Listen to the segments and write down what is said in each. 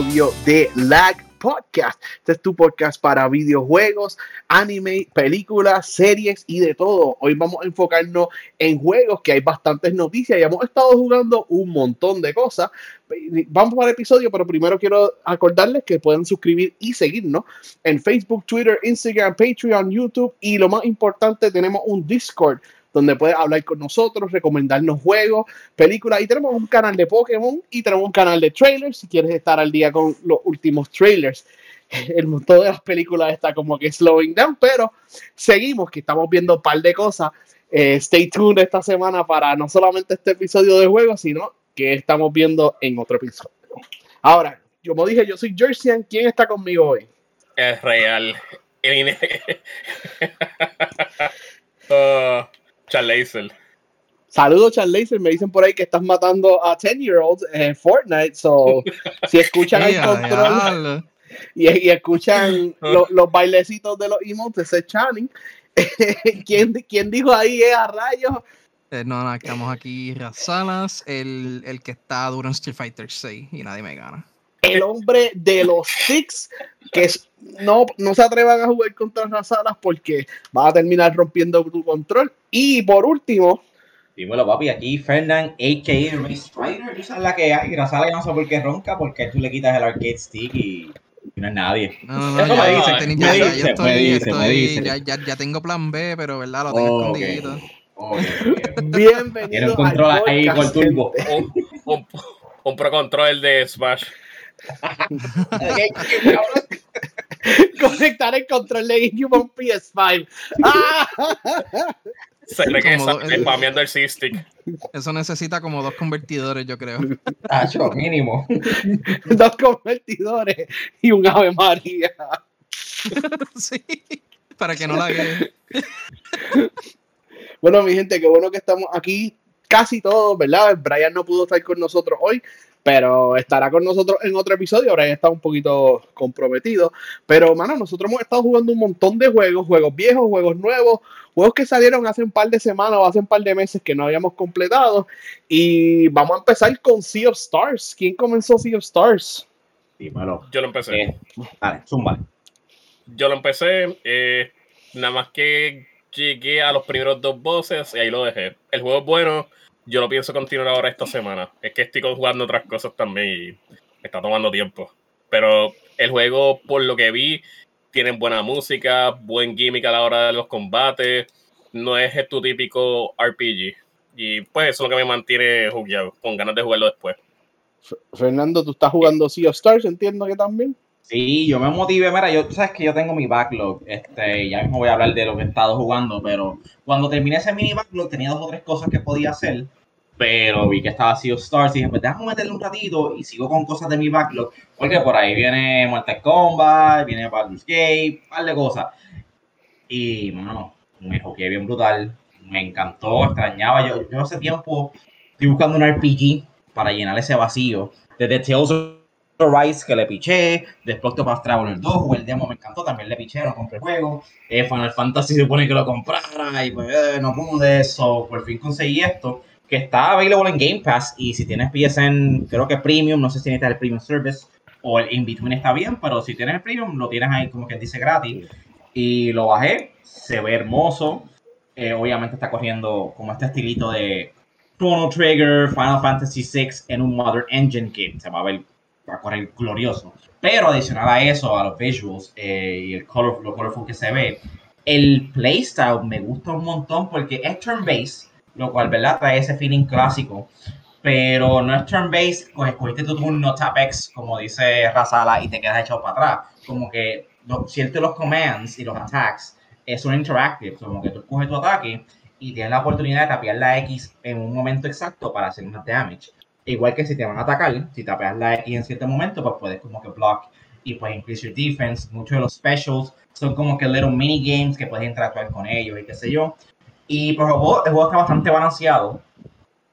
de Lag Podcast. Este es tu podcast para videojuegos, anime, películas, series y de todo. Hoy vamos a enfocarnos en juegos, que hay bastantes noticias y hemos estado jugando un montón de cosas. Vamos para el episodio, pero primero quiero acordarles que pueden suscribir y seguirnos en Facebook, Twitter, Instagram, Patreon, YouTube y lo más importante, tenemos un Discord donde puedes hablar con nosotros, recomendarnos juegos, películas. Y tenemos un canal de Pokémon y tenemos un canal de trailers si quieres estar al día con los últimos trailers. El montón de las películas está como que slowing down, pero seguimos, que estamos viendo un par de cosas. Eh, stay tuned esta semana para no solamente este episodio de juegos, sino que estamos viendo en otro episodio. Ahora, como dije, yo soy Jerseyan. ¿Quién está conmigo hoy? Es real. uh, Charlaser. Saludos, Charlaser. Me dicen por ahí que estás matando a 10-year-olds en Fortnite. So, si escuchan el control y, escuchan los bailecitos de los emotes, ese Channing. ¿Quién, ¿Quién dijo ahí es a rayos? Eh, no, no, estamos aquí Razalas, el, el que está duro en Street Fighter 6 y nadie me gana. El hombre de los Six, que no, no se atrevan a jugar contra Razalas porque va a terminar rompiendo tu control. Y por último, Dímelo, papi, aquí Fernand, a.k.a. Race Strider, esa es la que hay. No sé por qué ronca, porque tú le quitas el arcade stick y no es nadie. No, no, no, ya, ya, ya, tengo plan B, pero verdad, lo tengo escondido. Bienvenido. Un control ahí con turbo. Un, un, pro control de Smash. Conectar el control de GameCube PS5. Se ve que está spameando el C-Stick. Eso necesita como dos convertidores, yo creo. Tacho, mínimo. dos convertidores y un Ave María. sí, para que no la vean. bueno, mi gente, qué bueno que estamos aquí casi todos, ¿verdad? Brian no pudo estar con nosotros hoy, pero estará con nosotros en otro episodio. Ahora ya está un poquito comprometido. Pero, mano, nosotros hemos estado jugando un montón de juegos, juegos viejos, juegos nuevos, juegos que salieron hace un par de semanas o hace un par de meses que no habíamos completado. Y vamos a empezar con Sea of Stars. ¿Quién comenzó Sea of Stars? Yo lo empecé. Eh, vale, zumba. Yo lo empecé. Eh, nada más que llegué a los primeros dos bosses y ahí lo dejé. El juego es bueno yo lo pienso continuar ahora esta semana. Es que estoy jugando otras cosas también y está tomando tiempo. Pero el juego, por lo que vi, tiene buena música, buen gimmick a la hora de los combates. No es tu típico RPG. Y pues eso es lo que me mantiene jugueado, con ganas de jugarlo después. Fernando, tú estás jugando Sea of Stars, entiendo que también. Sí, yo me motivé, mira, yo, tú sabes que yo tengo mi backlog, este, ya mismo voy a hablar de lo que he estado jugando, pero cuando terminé ese mini backlog tenía dos o tres cosas que podía hacer, pero vi que estaba Sea of Stars y dije, pues déjame meterle un ratito y sigo con cosas de mi backlog, porque por ahí viene Mortal Kombat, viene Baldur's Gate, un par de cosas. Y, bueno, me jugué bien brutal, me encantó, extrañaba, yo, yo hace tiempo estoy buscando un RPG para llenar ese vacío, desde Tales of Rise que le piché, después Octopath Traveler 2, o el demo me encantó, también le piché, no compré juego. Eh, Final Fantasy se supone que lo comprara y pues eh, no pude eso, por fin conseguí esto, que está available en Game Pass y si tienes PSN, creo que Premium, no sé si necesitas el Premium Service o el In-Between está bien, pero si tienes el Premium lo tienes ahí como que dice gratis. Y lo bajé, se ve hermoso, eh, obviamente está corriendo como este estilito de Chrono Trigger, Final Fantasy VI en un Modern Engine que se va a ver va a correr glorioso. Pero adicional a eso, a los visuals eh, y el color, lo colorful que se ve, el playstyle me gusta un montón porque es turn-based, lo cual, ¿verdad? Trae ese feeling clásico. Pero no es turn-based, pues escogiste tu turno tap X, como dice Razala, y te quedas echado para atrás. Como que lo, cierto los commands y los attacks es un interactive, como que tú escoges tu ataque y tienes la oportunidad de tapear la X en un momento exacto para hacer más damage. Igual que si te van a atacar, si tapeas la X en cierto momento, pues puedes como que block y puedes increase your defense. Muchos de los specials son como que little mini games que puedes interactuar con ellos y qué sé yo. Y por favor, el juego está bastante balanceado.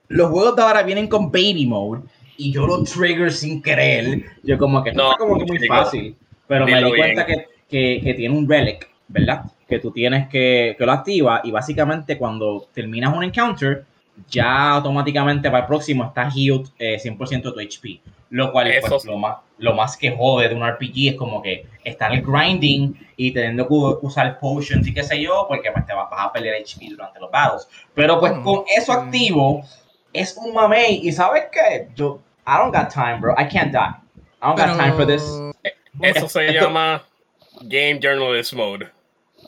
Los juegos de ahora vienen con baby mode y yo lo trigger sin querer. Yo como que no, como que muy fácil. Pero me di cuenta que, que, que, tiene un relic, ¿verdad? Que tú tienes que, que lo activa y básicamente cuando terminas un encounter, ya automáticamente para el próximo está healed 100% eh, de tu HP. Lo cual Eso- pues, lo, más, lo más que jode de un RPG es como que estar el grinding y teniendo que usar potions y qué sé yo, porque pues te vas a perder HP durante los battles. Pero pues Mm, con eso mm. activo, es un mamey. Y sabes qué? Yo, I don't got time, bro. I can't die. I don't got time for this. Eso se llama Game Journalist Mode.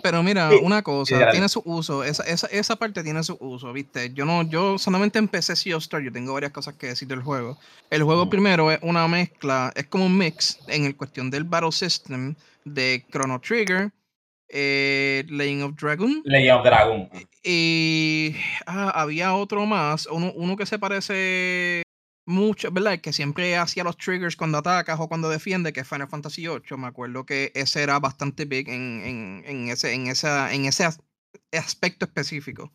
Pero mira, Sí, una cosa, tiene su uso, esa, esa, esa parte tiene su uso, ¿viste? Yo no, yo solamente empecé Sea of Stars, yo tengo varias cosas que decir del juego. El juego primero es una mezcla, es como un mix en el cuestión del Battle System de Chrono Trigger, eh, of Dragon, Legend of Dragon. y ah, había otro más, uno, uno que se parece mucho, ¿verdad? Que siempre hacía los triggers cuando atacas o cuando defiende, que es Final Fantasy VIII. Me acuerdo que ese era bastante big en, en, en ese, en, esa, en ese as- aspecto específico.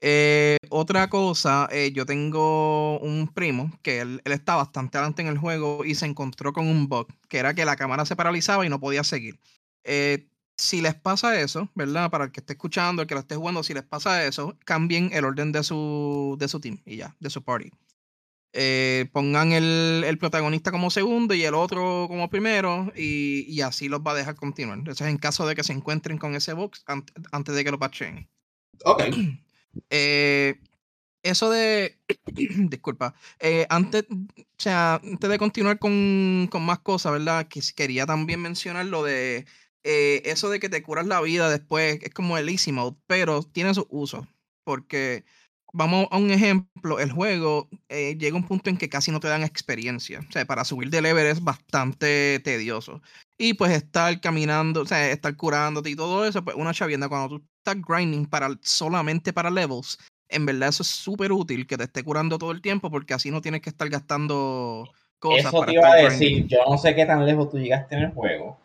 Eh, otra cosa, eh, yo tengo un primo que él, él está bastante adelante en el juego y se encontró con un bug, que era que la cámara se paralizaba y no podía seguir. Eh, si les pasa eso, ¿verdad? Para el que esté escuchando, el que lo esté jugando, si les pasa eso, cambien el orden de su, de su team y ya, de su party. Eh, pongan el, el protagonista como segundo y el otro como primero y, y así los va a dejar continuar. Eso es en caso de que se encuentren con ese box ant- antes de que lo patchen. Ok. Eh, eso de. disculpa. eh, antes, o sea, antes de continuar con, con más cosas, ¿verdad? Que quería también mencionar lo de eso de que te curas la vida después. Es como el easy mode, pero tiene su uso. Porque, vamos a un ejemplo: el juego eh, llega a un punto en que casi no te dan experiencia. O sea, para subir de level es bastante tedioso. Y pues estar caminando, o sea, estar curándote y todo eso, pues una chavienda cuando tú estás grinding para solamente para levels, en verdad eso es súper útil que te esté curando todo el tiempo porque así no tienes que estar gastando cosas Eso para te iba a decir, grinding. yo no sé qué tan lejos tú llegaste en el juego,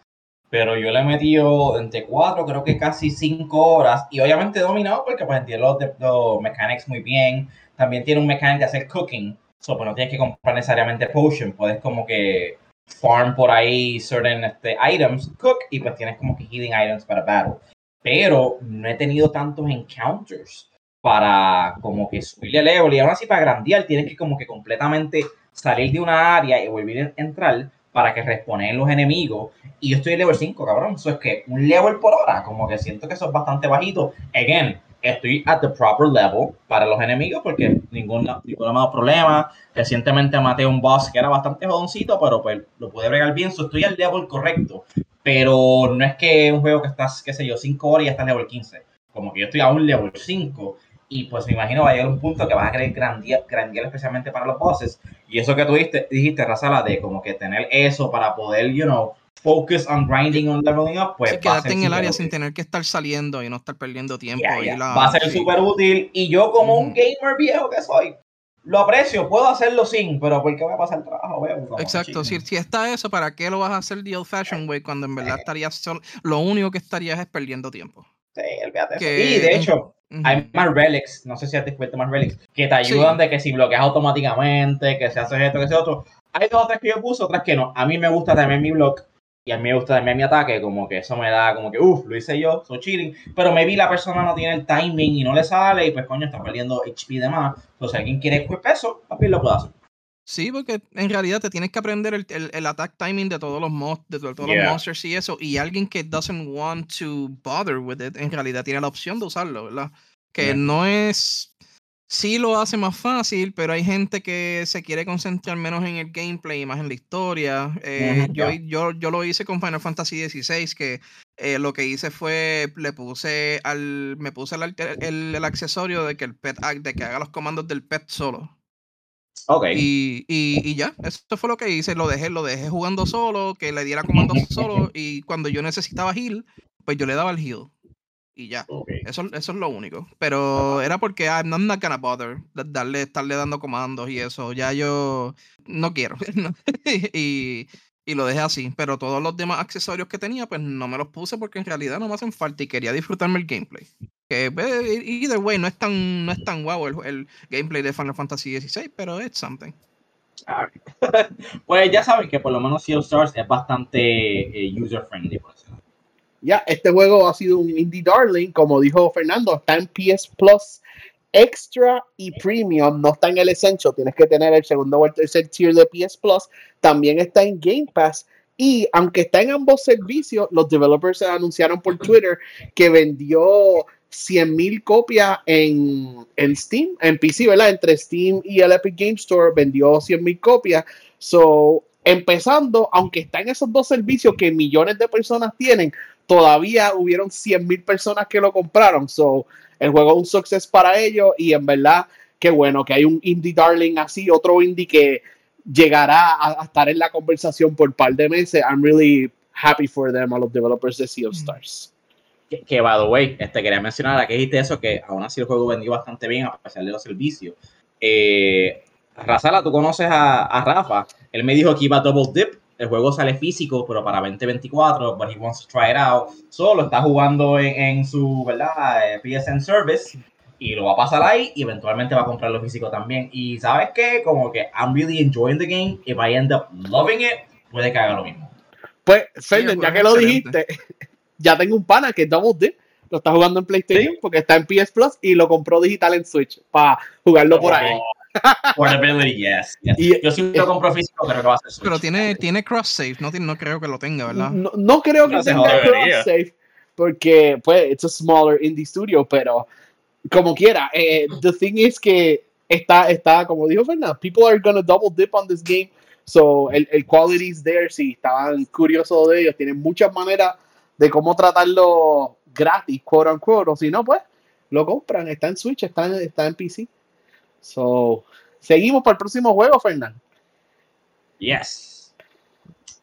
pero yo le he metido entre 4, creo que casi 5 horas, y obviamente he dominado porque pues entiendo los, los mechanics muy bien, también tiene un mechanic de hacer cooking, so, pues no tienes que comprar necesariamente potion, puedes como que farm por ahí certain este, items, cook, y pues tienes como que healing items para battle. Pero no he tenido tantos encounters para como que subirle el level y aún así para grandear tienes que como que completamente salir de una área y volver a entrar para que responden los enemigos. Y yo estoy en level 5 cabrón. Eso es que un level por hora como que siento que eso es bastante bajito. Again estoy at the proper level para los enemigos porque ningún ha dado problema. Recientemente maté un boss que era bastante jodoncito pero pues lo pude bregar bien. So estoy al level correcto. Pero no es que un juego que estás qué sé yo 5 horas y ya estás level 15 como que yo estoy a un level 5 y pues me imagino va a llegar un punto que vas a querer grandear, grandear especialmente para los bosses. Y eso que tú dijiste, dijiste Razala, de como que tener eso para poder, you know, focus on grinding, on leveling up, pues Sí, quedarte en el área útil. sin tener que estar saliendo y no estar perdiendo tiempo. Ya, y ya. la- Va a ser súper útil. Y yo como un Ujú. gamer viejo que soy, lo aprecio, puedo hacerlo sin, pero ¿por qué voy a pasar el trabajo? Veo, Exacto, si, si está eso, ¿para qué lo vas a hacer the old fashioned way cuando en verdad estarías solo? Lo único que estarías es perdiendo tiempo. Sí, olvídate. Que- Y de hecho, Hay más relics, no sé si has descubierto más relics, que te ayudan Sí. de que si bloqueas automáticamente, que se hace esto, que se otro. Hay dos o tres que yo puse, otras que no. A mí me gusta también mi block y a mí me gusta también mi ataque, como que eso me da como que, uff, lo hice yo, soy cheating. Pero maybe la persona no tiene el timing y no le sale y pues coño, está perdiendo HP de más. Entonces, si alguien quiere equip eso, también lo puede hacer. Sí, porque en realidad te tienes que aprender el, el, el attack timing de todos los mos- de to- todos Yeah. los monsters y eso. Y alguien que doesn't want to bother with it, en realidad tiene la opción de usarlo, ¿verdad? Que Yeah. no es. Sí lo hace más fácil, pero hay gente que se quiere concentrar menos en el gameplay y más en la historia. Eh, yo, yo, yo lo hice con Final Fantasy XVI, que eh, lo que hice fue le puse al. me puse el, el, el accesorio de que el pet de que haga los comandos del pet solo. Ok. Y, y, y ya, eso fue lo que hice, lo dejé, lo dejé jugando solo, que le diera comandos solo, y cuando yo necesitaba heal, pues yo le daba el heal. Y ya, eso, eso es lo único. Pero era porque I'm not, gonna bother da- darle, estarle dando comandos y eso. Ya yo no quiero. y, y lo dejé así. Pero todos los demás accesorios que tenía, pues no me los puse porque en realidad no me hacen falta y quería disfrutarme el gameplay. Que either way, no es tan, no es tan guau el, el gameplay de Final Fantasy XVI, pero it's something. Pues ya saben que por lo menos Sea of Stars es bastante eh, user friendly, por. Ya, este juego ha sido un indie darling, como dijo Fernando, está en PS Plus Extra y Premium no está en el Essential, tienes que tener el segundo o el tercer tier de PS Plus, también está en Game Pass. Y aunque está en ambos servicios, los developers anunciaron por Twitter que vendió 100.000 copias en, en, Steam, en PC, ¿verdad? Entre Steam y el Epic Game Store vendió 100.000 copias. So, empezando, aunque está en esos dos servicios que millones de personas tienen, todavía hubieron 100.000 personas que lo compraron. So, el juego es un success para ellos y en verdad, qué bueno que hay un indie darling así, otro indie que llegará a, estar en la conversación por un par de meses. I'm really happy for them, a los developers de Sea of Stars. Que, by the way, este, quería mencionar a que dijiste eso, que aún así el juego vendió bastante bien a pesar de los servicios. Eh, Razala, tú conoces a, a, Rafa. Él me dijo que iba a Double Dip. El juego sale físico, pero para 2024, but he wants to try it out. Solo está jugando en, en su, ¿verdad? Eh, PSN Service y lo va a pasar ahí y eventualmente va a comprar lo físico también. Y sabes qué, como que I'm really enjoying the game. If I end up loving it, puede que haga lo mismo. Pues, Fernan, ya que lo dijiste, ya tengo un pana que es Double Dip. Lo está jugando en PlayStation porque está en PS Plus y lo compró digital en Switch para jugarlo por ahí. Portability, yes. Y, Yo sí lo compro físico, pero no va a ser Switch. Pero tiene, tiene cross save, no, no creo que lo tenga, ¿verdad? No, no creo que no tenga cross save porque, pues, it's a smaller indie studio, pero como quiera, eh, the thing is que está, está, como dijo Fernando, people are gonna double dip on this game. So, el, el quality is there. Si estaban curiosos de ellos, tienen muchas maneras de cómo tratarlo gratis, quote unquote. O si no, pues lo compran. Está en Switch, está en, está en PC. So, seguimos para el próximo juego, Fernando. Yes.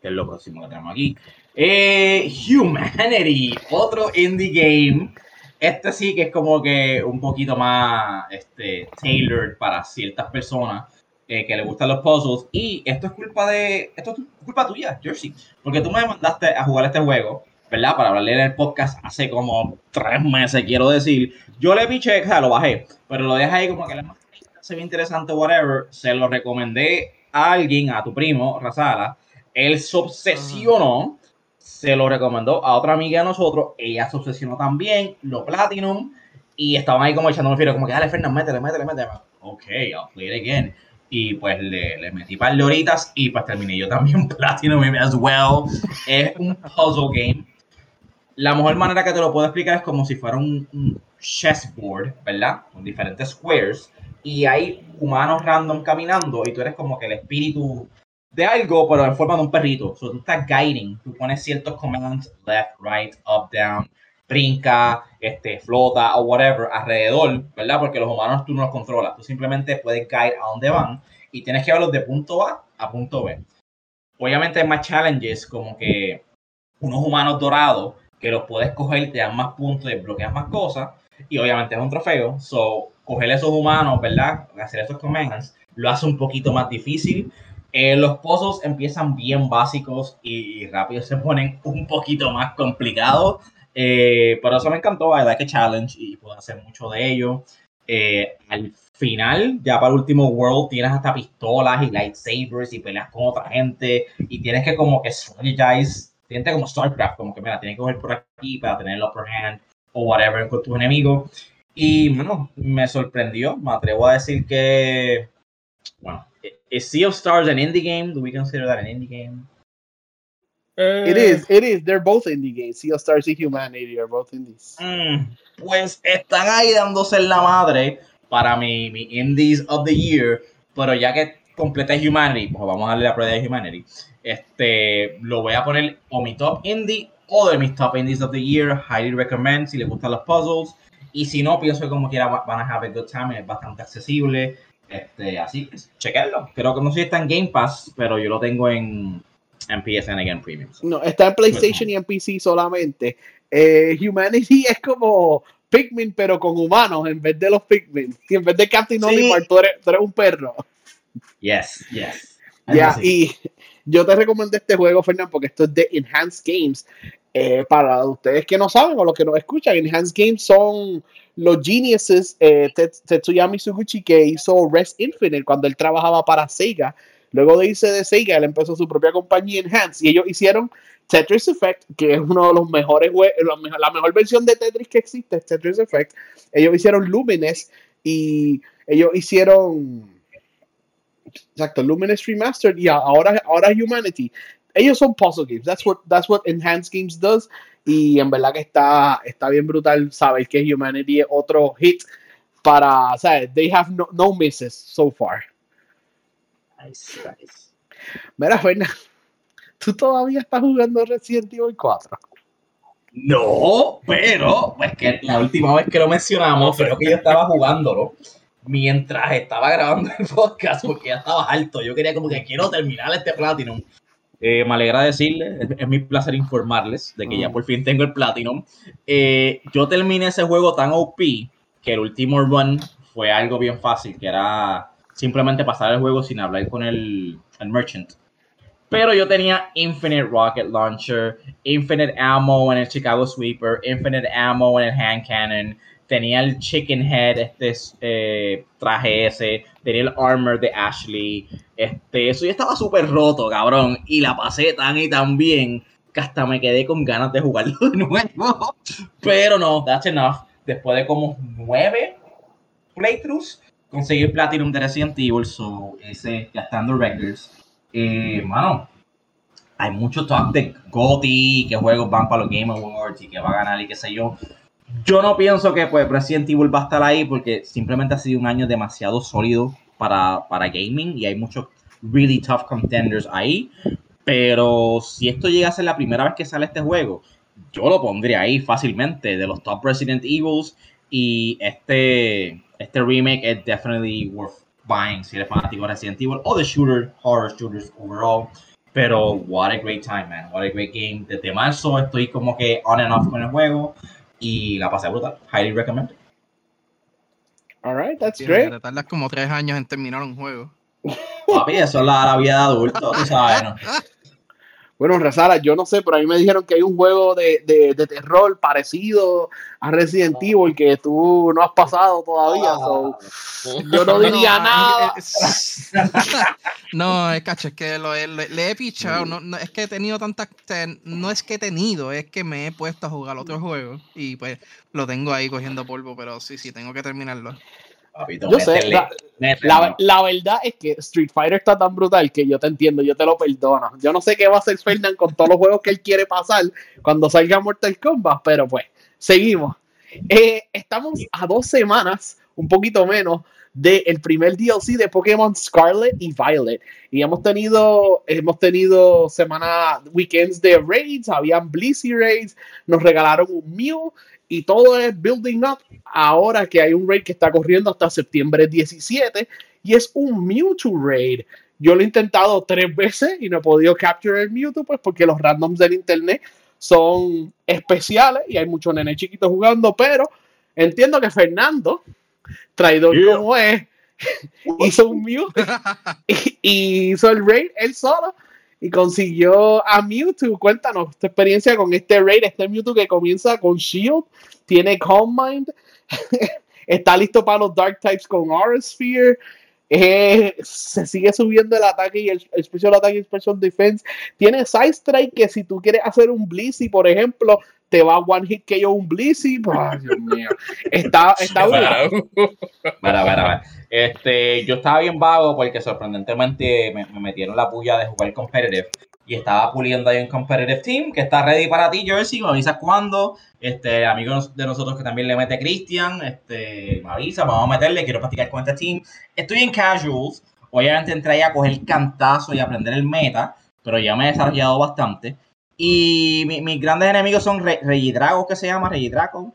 Que es lo próximo que tenemos aquí. Eh, Humanity, otro indie game este sí que es como que un poquito más este, tailored para ciertas personas eh, que le gustan los puzzles. Y esto es culpa de. Esto es culpa tuya, Jersey. Porque tú me mandaste a jugar este juego, ¿verdad? Para hablarle en el podcast hace como tres meses, quiero decir. Yo le piché, o sea, lo bajé. Pero lo dejé ahí como que la se ve interesante, whatever. Se lo recomendé a alguien, a tu primo, Razala. Él se obsesionó se lo recomendó a otra amiga de nosotros, ella se obsesionó también, lo Platinum, y estaban ahí como echándome filo, como que dale, Fernando, métele, métele, métele. Ok, I'll play it again. Y pues le, le metí par de horitas y pues terminé yo también Platinum as well. Es un puzzle game. La mejor manera que te lo puedo explicar es como si fuera un, un chessboard, ¿verdad? Con diferentes squares. Y hay humanos random caminando y tú eres como que el espíritu de algo, pero en forma de un perrito. So, tú estás guiding, tú pones ciertos commands, left, right, up, down, brinca, este, flota o whatever alrededor, ¿verdad? Porque los humanos tú no los controlas, tú simplemente puedes guide a dónde van y tienes que verlos de punto A a punto B. Obviamente hay más challenges como que unos humanos dorados que los puedes coger te dan más puntos y bloqueas más cosas y obviamente es un trofeo, so coger esos humanos, ¿verdad? Hacer esos commands lo hace un poquito más difícil eh, los pozos empiezan bien básicos y, rápido se ponen un poquito más complicados. Eh, pero eso me encantó, I like a challenge y puedo hacer mucho de ello. Eh, al final, ya para el último world, tienes hasta pistolas y lightsabers y peleas con otra gente y tienes que como que strategize, tienes como StarCraft, como que mira, tienes que coger por aquí para tener el upper hand o whatever con tus enemigos. Y bueno, me sorprendió, me atrevo a decir que, bueno, Is Sea of Stars an indie game? Do we consider that an indie game? Uh, it is, it is. They're both indie games. Sea of Stars y Humanity are both indies. Mm, pues están ahí dándose en la madre para mi, mi Indies of the Year, pero ya que completé Humanity, pues vamos a darle la prueba de Humanity. Este, lo voy a poner o mi top indie o de mis top indies of the year. Highly recommend si les gustan los puzzles. Y si no, pienso que como quiera van a have a good time. Es bastante accesible. Este, así que chequenlo. Creo que no sé si está en Game Pass, pero yo lo tengo en, en PSN Again Premium. No, está en PlayStation y en PC solamente. Eh, Humanity es como Pikmin, pero con humanos en vez de los Pikmin. Y en vez de Captain sí. tú eres, un perro. Yes, yes. Ya, y yo te recomiendo este juego, Fernando, porque esto es de Enhanced Games. Eh, para ustedes que no saben o los que no escuchan, Enhanced Games son los geniuses eh, Tetsuyami Suguchi que hizo Rest Infinite cuando él trabajaba para Sega. Luego de irse de Sega, él empezó su propia compañía Enhance y ellos hicieron Tetris Effect, que es uno de los mejores, la mejor versión de Tetris que existe, Tetris Effect. Ellos hicieron Lumines, y ellos hicieron exacto Luminous Remastered y ahora ahora Humanity ellos son puzzle games that's what that's what enhanced games does y en verdad que está está bien brutal saber que Humanity es otro hit para o sea they have no, no misses so far Nice, nice. mira Fernan tú todavía estás jugando Resident Evil 4 No, pero pues que la última vez que lo mencionamos, creo que yo estaba jugándolo mientras estaba grabando el podcast porque ya estaba alto. Yo quería como que quiero terminar este Platinum. Eh, me alegra decirles, es, es mi placer informarles de que ya por fin tengo el Platinum. Eh, yo terminé ese juego tan OP que el último run fue algo bien fácil, que era simplemente pasar el juego sin hablar con el, el merchant. Pero yo tenía Infinite Rocket Launcher, Infinite Ammo en el Chicago Sweeper, Infinite Ammo en el Hand Cannon, tenía el Chicken Head, este eh, traje ese, tenía el Armor de Ashley, este, eso ya estaba súper roto, cabrón, y la pasé tan y tan bien que hasta me quedé con ganas de jugarlo de nuevo. Pero no, that's enough. Después de como nueve playthroughs, conseguí el Platinum de Resident Evil, so ese gastando records. Eh, mano, hay mucho talk de GOTY, que juegos van para los Game Awards y que va a ganar y qué sé yo. Yo no pienso que pues Resident Evil va a estar ahí porque simplemente ha sido un año demasiado sólido para, para gaming y hay muchos really tough contenders ahí. Pero si esto llega a ser la primera vez que sale este juego, yo lo pondría ahí fácilmente de los top Resident Evils y este, este remake es definitely worth buying si eres fanático de Resident Evil o de shooter, horror shooters overall. Pero what a great time, man. What a great game. Desde marzo estoy como que on and off con el juego y la pasé brutal. Highly recommended. all right that's Sí, great Te tardas como tres años en terminar un juego. Papi, eso es la, la vida de adulto, tú sabes, ¿no? Bueno, Rezala, yo no sé, pero a mí me dijeron que hay un juego de, de, de terror parecido a Resident Evil que tú no has pasado todavía. so, yo no diría no, nada. es- No, es cacho, es que lo he- le, he pichado. No, no, es que he tenido tantas. No es que he tenido, es que me he puesto a jugar otro juego. Y pues lo tengo ahí cogiendo polvo, pero sí, sí, tengo que terminarlo. Papito, Yo sé, la, la, verdad es que Street Fighter está tan brutal que yo te entiendo, yo te lo perdono. Yo no sé qué va a hacer Fernan con todos los juegos que él quiere pasar cuando salga Mortal Kombat, pero pues, seguimos. Eh, estamos a dos semanas, un poquito menos, del primer DLC de Pokémon Scarlet y Violet. Y hemos tenido, hemos tenido semana, weekends de raids, habían Blissey raids, nos regalaron un Mew y todo es building up ahora que hay un raid que está corriendo hasta septiembre 17 y es un Mewtwo raid. Yo lo he intentado tres veces y no he podido capture el Mewtwo pues porque los randoms del internet son especiales y hay muchos nenes chiquitos jugando, pero entiendo que Fernando, traidor Yeah. como es, hizo un Mew y, y hizo el raid él solo y consiguió a Mewtwo. Cuéntanos tu experiencia con este raid, este Mewtwo que comienza con Shield, tiene Calm Mind, está listo para los Dark Types con Aura Sphere. Eh, se sigue subiendo el ataque y el, el Special Attack y Special Defense. Tiene Side Strike que si tú quieres hacer un Blissey, por ejemplo, te va one hit que yo un Dios mío. Está, está mira. Este, yo estaba bien vago porque sorprendentemente me, me metieron la puya de jugar competitive y estaba puliendo ahí un competitive team que está ready para ti, Jersey. Me avisas cuando. Este, amigo de nosotros que también le mete Christian, este, me avisa, vamos a meterle, quiero practicar con este team. Estoy en casuals. Obviamente entré a coger cantazo y aprender el meta, pero ya me he desarrollado bastante. Y mi- mis grandes enemigos son Re Regidrago, que se llama Regidrago.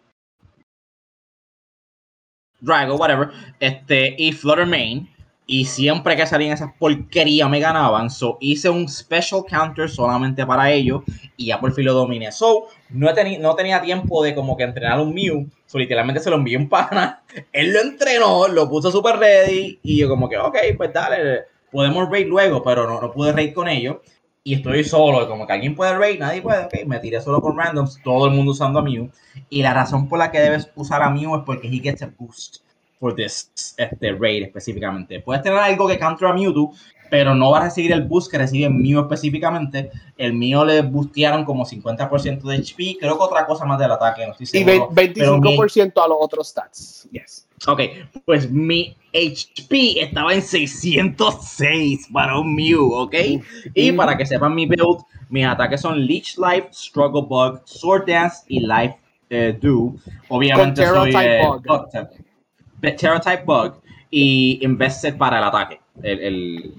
Drago, whatever, este, y Flutter Main. Y siempre que salían esas porquerías me ganaban. So hice un special counter solamente para ellos. Y ya por fin lo dominé. So, no, no tenía tiempo de como que entrenar un Mew. So, literalmente se lo envié un pana. Él lo entrenó, lo puso super ready. Y yo como que, ok, pues dale, podemos raid luego. Pero no, no pude raid con ellos. Y estoy solo, como que alguien puede raid, nadie puede, ok, me tiré solo con randoms, todo el mundo usando a Mew. Y la razón por la que debes usar a Mew es porque he gets a boost for this este raid específicamente. Puedes tener algo que counter a Mewtwo, pero no va a recibir el boost que recibe mío específicamente. El mío le boostearon como 50% de HP, creo que otra cosa más del ataque, no estoy seguro. Y 25% a los otros stats. Yes. Ok, pues mi HP estaba en 606 para un Mew, ¿ok? Y para que sepan mi build, mis ataques son Leech Life, Struggle Bug, Sword Dance y Life eh, Do. Obviamente soy eh, Bug. Terra Type Bug y Invested para el ataque, el, el,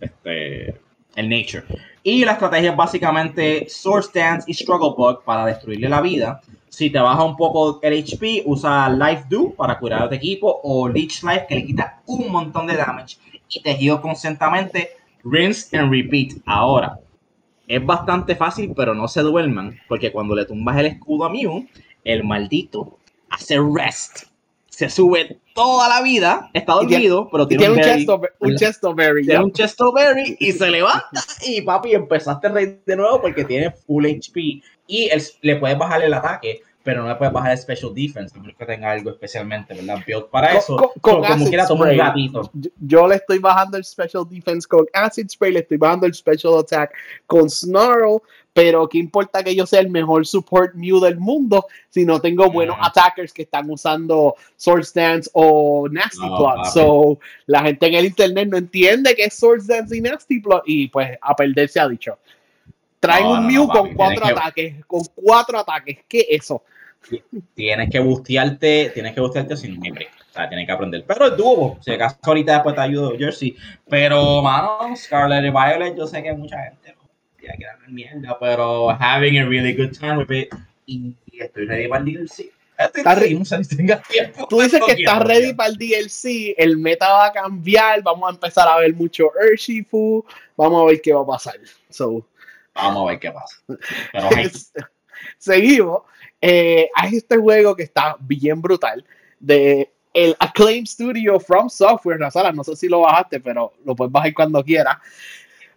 este, el Nature. Y la estrategia es básicamente Sword Dance y Struggle Bug para destruirle la vida. Si te baja un poco el HP, usa Life Do para curar a tu equipo o Leech Life que le quita un montón de damage y te heal constantemente. Rinse and repeat. Ahora, es bastante fácil, pero no se duerman, porque cuando le tumbas el escudo a Mew, el maldito hace rest. Se sube toda la vida, está dormido, pero tiene, un, chesto, un chestoberry. Tiene un chestoberry y se levanta y papi, empezaste a reír de nuevo porque tiene full HP y le puedes bajar el ataque, pero no le puedes bajar el special defense, no que tenga algo especialmente, ¿verdad? Build para eso. Con, como quiera, toma un gatito. Yo, le estoy bajando el special defense con acid spray, le estoy bajando el special attack con snarl, pero qué importa que yo sea el mejor support Mew del mundo si no tengo buenos attackers que están usando Sword Dance o Nasty Plot. So, la gente en el internet no entiende que es Sword Dance y Nasty Plot y pues a perder se ha dicho. Traen un Mew con cuatro ataques, con cuatro ataques. ¿Qué es eso? Tienes que bustearte, tienes que bustearte sin. O sea, tienes que aprender. Pero es duro. Si acaso ahorita después te ayudo, Jersey. Pero, mano, Scarlet y Violet, yo sé que mucha gente ya que dar mierda, pero having a really good time with it. Y, estoy ready para el DLC. tiempo. Tú dices que estás ready para el DLC, el meta va a cambiar, vamos a empezar a ver mucho Urshifu, vamos a ver qué va a pasar. So, Vamos a ver qué pasa. Seguimos. Eh, hay este juego que está bien brutal de el Acclaim Studio From Software, Razala, no sé si lo bajaste, pero lo puedes bajar cuando quieras.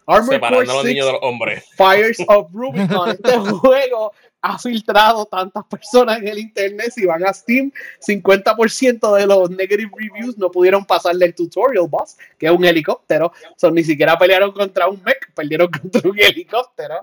Armored Core 6, hombres. Fires of Rubicon. Este juego ha filtrado tantas personas en el internet. Si van a Steam, 50% de los negative reviews no pudieron pasarle el tutorial boss, que es un helicóptero. Son ni siquiera pelearon contra un mech, perdieron contra un helicóptero.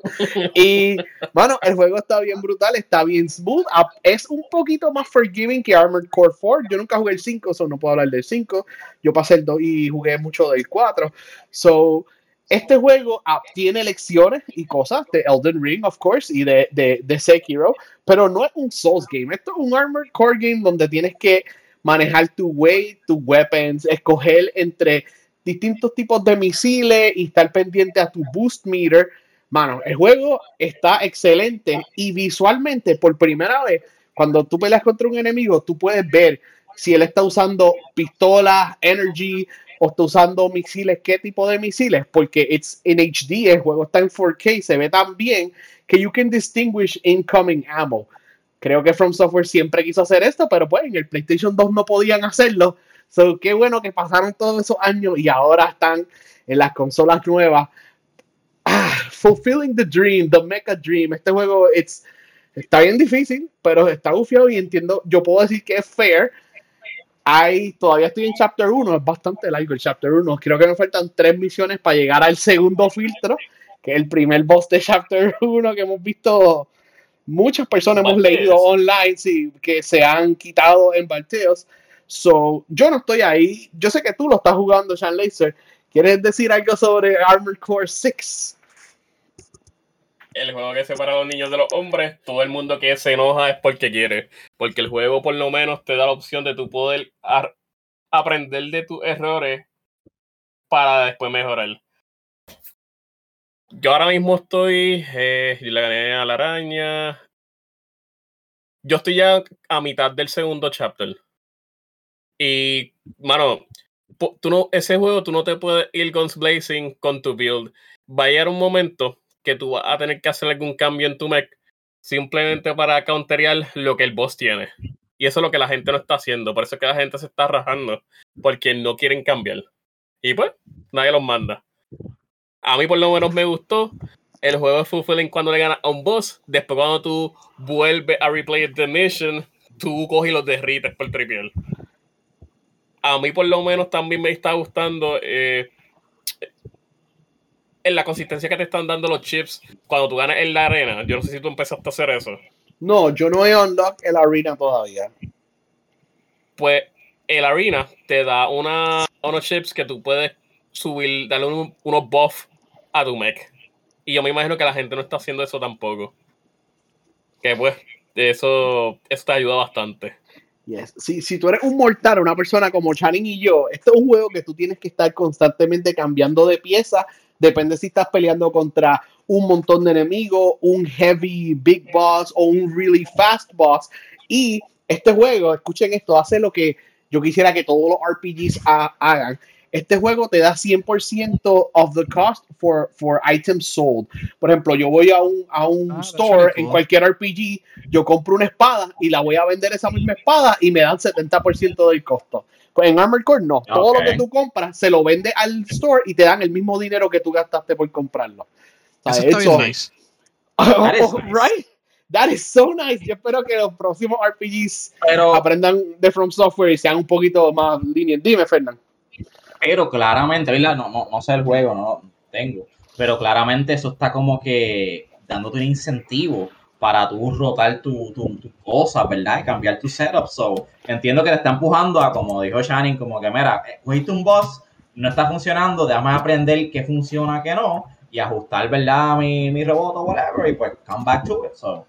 Y bueno, el juego está bien brutal, está bien smooth. Ah, es un poquito más forgiving que Armored Core 4. Yo nunca jugué el 5, so no puedo hablar del 5. Yo pasé el 2 y jugué mucho del 4. So este juego tiene lecciones y cosas de Elden Ring, of course, y de, de, Sekiro, pero no es un Souls game. Esto es un Armored Core game donde tienes que manejar tu weight, tus weapons, escoger entre distintos tipos de misiles y estar pendiente a tu boost meter. Mano, el juego está excelente y visualmente, por primera vez, cuando tú peleas contra un enemigo, tú puedes ver si él está usando pistolas, energy, o está usando misiles, qué tipo de misiles, porque it's in HD, el juego está en 4K, se ve tan bien que you can distinguish incoming ammo. Creo que From Software siempre quiso hacer esto, pero pues en el PlayStation 2 no podían hacerlo. So, qué bueno que pasaron todos esos años y ahora están en las consolas nuevas. Ah, fulfilling the dream, the mecha dream. Este juego está bien difícil, pero está bufiado y entiendo. Yo puedo decir que es fair hay, todavía estoy en Chapter 1, es bastante largo el Chapter 1. Creo que me faltan tres misiones para llegar al segundo filtro, que es el primer boss de Chapter 1 que hemos visto. Muchas personas hemos leído online sí, que se han quitado en Balteos. So, yo no estoy ahí. Yo sé que tú lo estás jugando, Sean Laser. ¿Quieres decir algo sobre Armored Core 6? El juego que separa a los niños de los hombres, todo el mundo que se enoja es porque quiere. Porque el juego por lo menos te da la opción de tu poder aprender de tus errores para después mejorar. Yo ahora mismo estoy, eh, le gané a la araña. Yo estoy ya a mitad del segundo chapter. Y, mano, tú no, ese juego tú no te puedes ir blazing con tu build. Va a llegar un momento que tú vas a tener que hacer algún cambio en tu mech simplemente para counterear lo que el boss tiene. Y eso es lo que la gente no está haciendo. Por eso es que la gente se está rajando. Porque no quieren cambiar. Y pues, nadie los manda. A mí por lo menos me gustó. El juego es fulfilling cuando le ganas a un boss. Después cuando tú vuelves a replay the mission, tú coges y los derrites por tripiel. A mí por lo menos también me está gustando. Eh, en la consistencia que te están dando los chips cuando tú ganas en la arena. Yo no sé si tú empezaste a hacer eso. No, yo no he unlocked el arena todavía. Pues el arena te da una, unos chips que tú puedes subir, darle un- unos buffs a tu mech. Y yo me imagino que la gente no está haciendo eso tampoco. Que pues, eso, eso te ayuda bastante. Yes. Si, si tú eres un mortal, una persona como Channing y yo, esto es un juego que tú tienes que estar constantemente cambiando de pieza. Depende si estás peleando contra un montón de enemigos, un heavy big boss o un really fast boss. Y este juego, escuchen esto, hace lo que yo quisiera que todos los RPGs ha- hagan. Este juego te da 100% of the cost for, for items sold. Por ejemplo, yo voy a un, a un Ah, store en cool. cualquier RPG, yo compro una espada y la voy a vender esa misma espada y me dan 70% del costo. En Armored Core no, todo lo que tú compras se lo vende al store y te dan el mismo dinero que tú gastaste por comprarlo. O sea, Eso está bien nice. That is Oh, nice. right? That is so nice. Yo espero que los próximos RPGs Pero, aprendan de From Software y sean un poquito más lineal. Dime, Fernán. pero claramente, ¿verdad? No, no, no sé el juego, no lo tengo. Pero claramente eso está como que dándote un incentivo para tú rotar tu, tu, tu cosa, ¿verdad? Y cambiar tu setup. So, entiendo que te está empujando a, como dijo Shannon, como que, mira, eh, cogiste un boss, no está funcionando, déjame aprender qué funciona, qué no, y ajustar, ¿verdad? Mi, mi robot o whatever, y pues come back to it. So,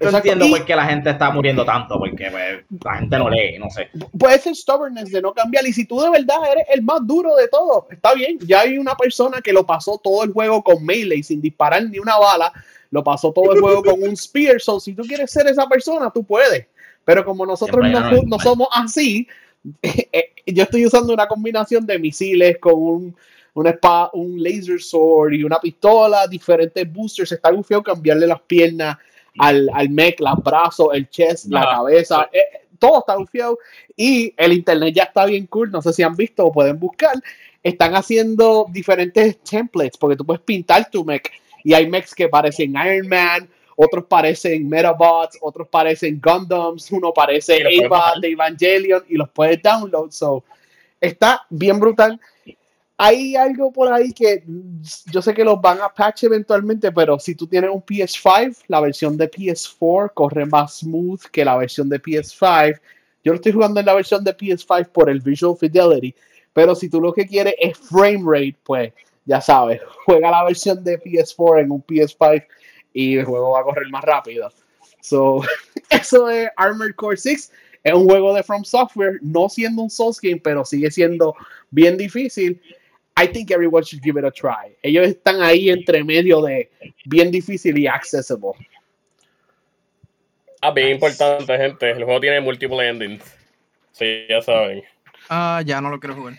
yo Exacto. entiendo por qué la gente está muriendo tanto, porque pues, la gente no lee, no sé. puede ser stubbornness de no cambiar. Y si tú de verdad eres el más duro de todo, está bien. Ya hay una persona que lo pasó todo el juego con melee sin disparar ni una bala. Lo pasó todo el juego con un spear. So, si tú quieres ser esa persona, tú puedes. Pero como nosotros no, no mal. somos así, eh, yo estoy usando una combinación de misiles con un, una espada, un laser sword y una pistola, diferentes boosters. Está feo cambiarle las piernas al, al mech, los brazos, el chest, la Ajá. cabeza. eh, todo está bufiado y el internet ya está bien cool. No sé si han visto o pueden buscar. Están haciendo diferentes templates porque tú puedes pintar tu mech y hay mechs que parecen Iron Man, otros parecen Metabots, otros parecen Gundams, uno parece bajar. de Evangelion y los puedes download. So, está bien brutal. Hay algo por ahí que yo sé que los van a patch eventualmente, pero si tú tienes un PS5, la versión de PS4 corre más smooth que la versión de PS5. Yo lo estoy jugando en la versión de PS5 por el Visual Fidelity, pero si tú lo que quieres es frame rate, pues ya sabes, juega la versión de PS4 en un PS5 y el juego va a correr más rápido. So, eso es Armored Core 6. Es un juego de From Software, no siendo un Souls game, pero sigue siendo bien difícil. I think everyone should give it a try. Ellos están ahí entre medio de bien difícil y accessible. Ah, bien importante, gente. El juego tiene múltiples endings. Sí, ya saben. Ah, ya no lo quiero jugar.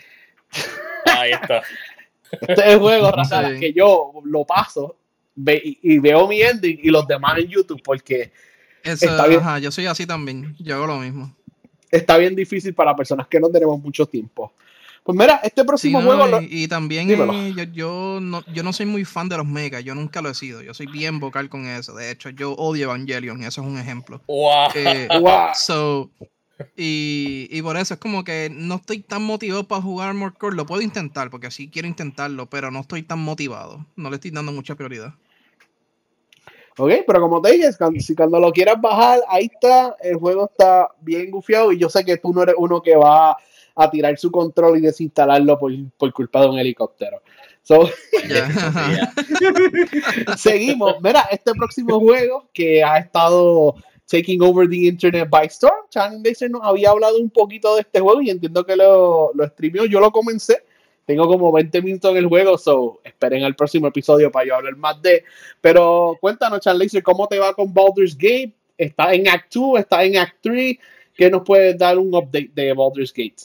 Ahí está. Este es juego, raza, Sí. que yo lo paso ve- y, y veo mi ending y los demás en YouTube porque Eso, Está bien. ajá, yo soy así también. Yo hago lo mismo. está bien difícil para personas que no tenemos mucho tiempo. Pues mira, este Sí, próximo no, juego lo- y, y también eh, yo, yo no, yo no soy muy fan de los megas, yo nunca lo he sido. Yo soy bien vocal con eso. De hecho, yo odio Evangelion, eso es un ejemplo. Wow. Eh, Wow. So, y, y por eso es como que no estoy tan motivado para jugar Armored Core. Lo puedo intentar, porque sí quiero intentarlo, pero no estoy tan motivado. No le estoy dando mucha prioridad. Ok, pero como te dije, cuando, si cuando lo quieras bajar, ahí está, el juego está bien gufiado y yo sé que tú no eres uno que va a tirar su control y desinstalarlo por, por culpa de un helicóptero. So, seguimos. Mira, este próximo juego que ha estado taking over the internet by storm, Channing Laser nos había hablado un poquito de este juego y entiendo que lo, lo streameó. Yo lo comencé. Tengo como 20 minutos en el juego, so esperen al próximo episodio para yo hablar más de. Pero cuéntanos, Chan Laser, ¿cómo te va con Baldur's Gate? ¿Está en Act 2? ¿Está en Act 3? ¿Qué nos puedes dar un update de Baldur's Gate?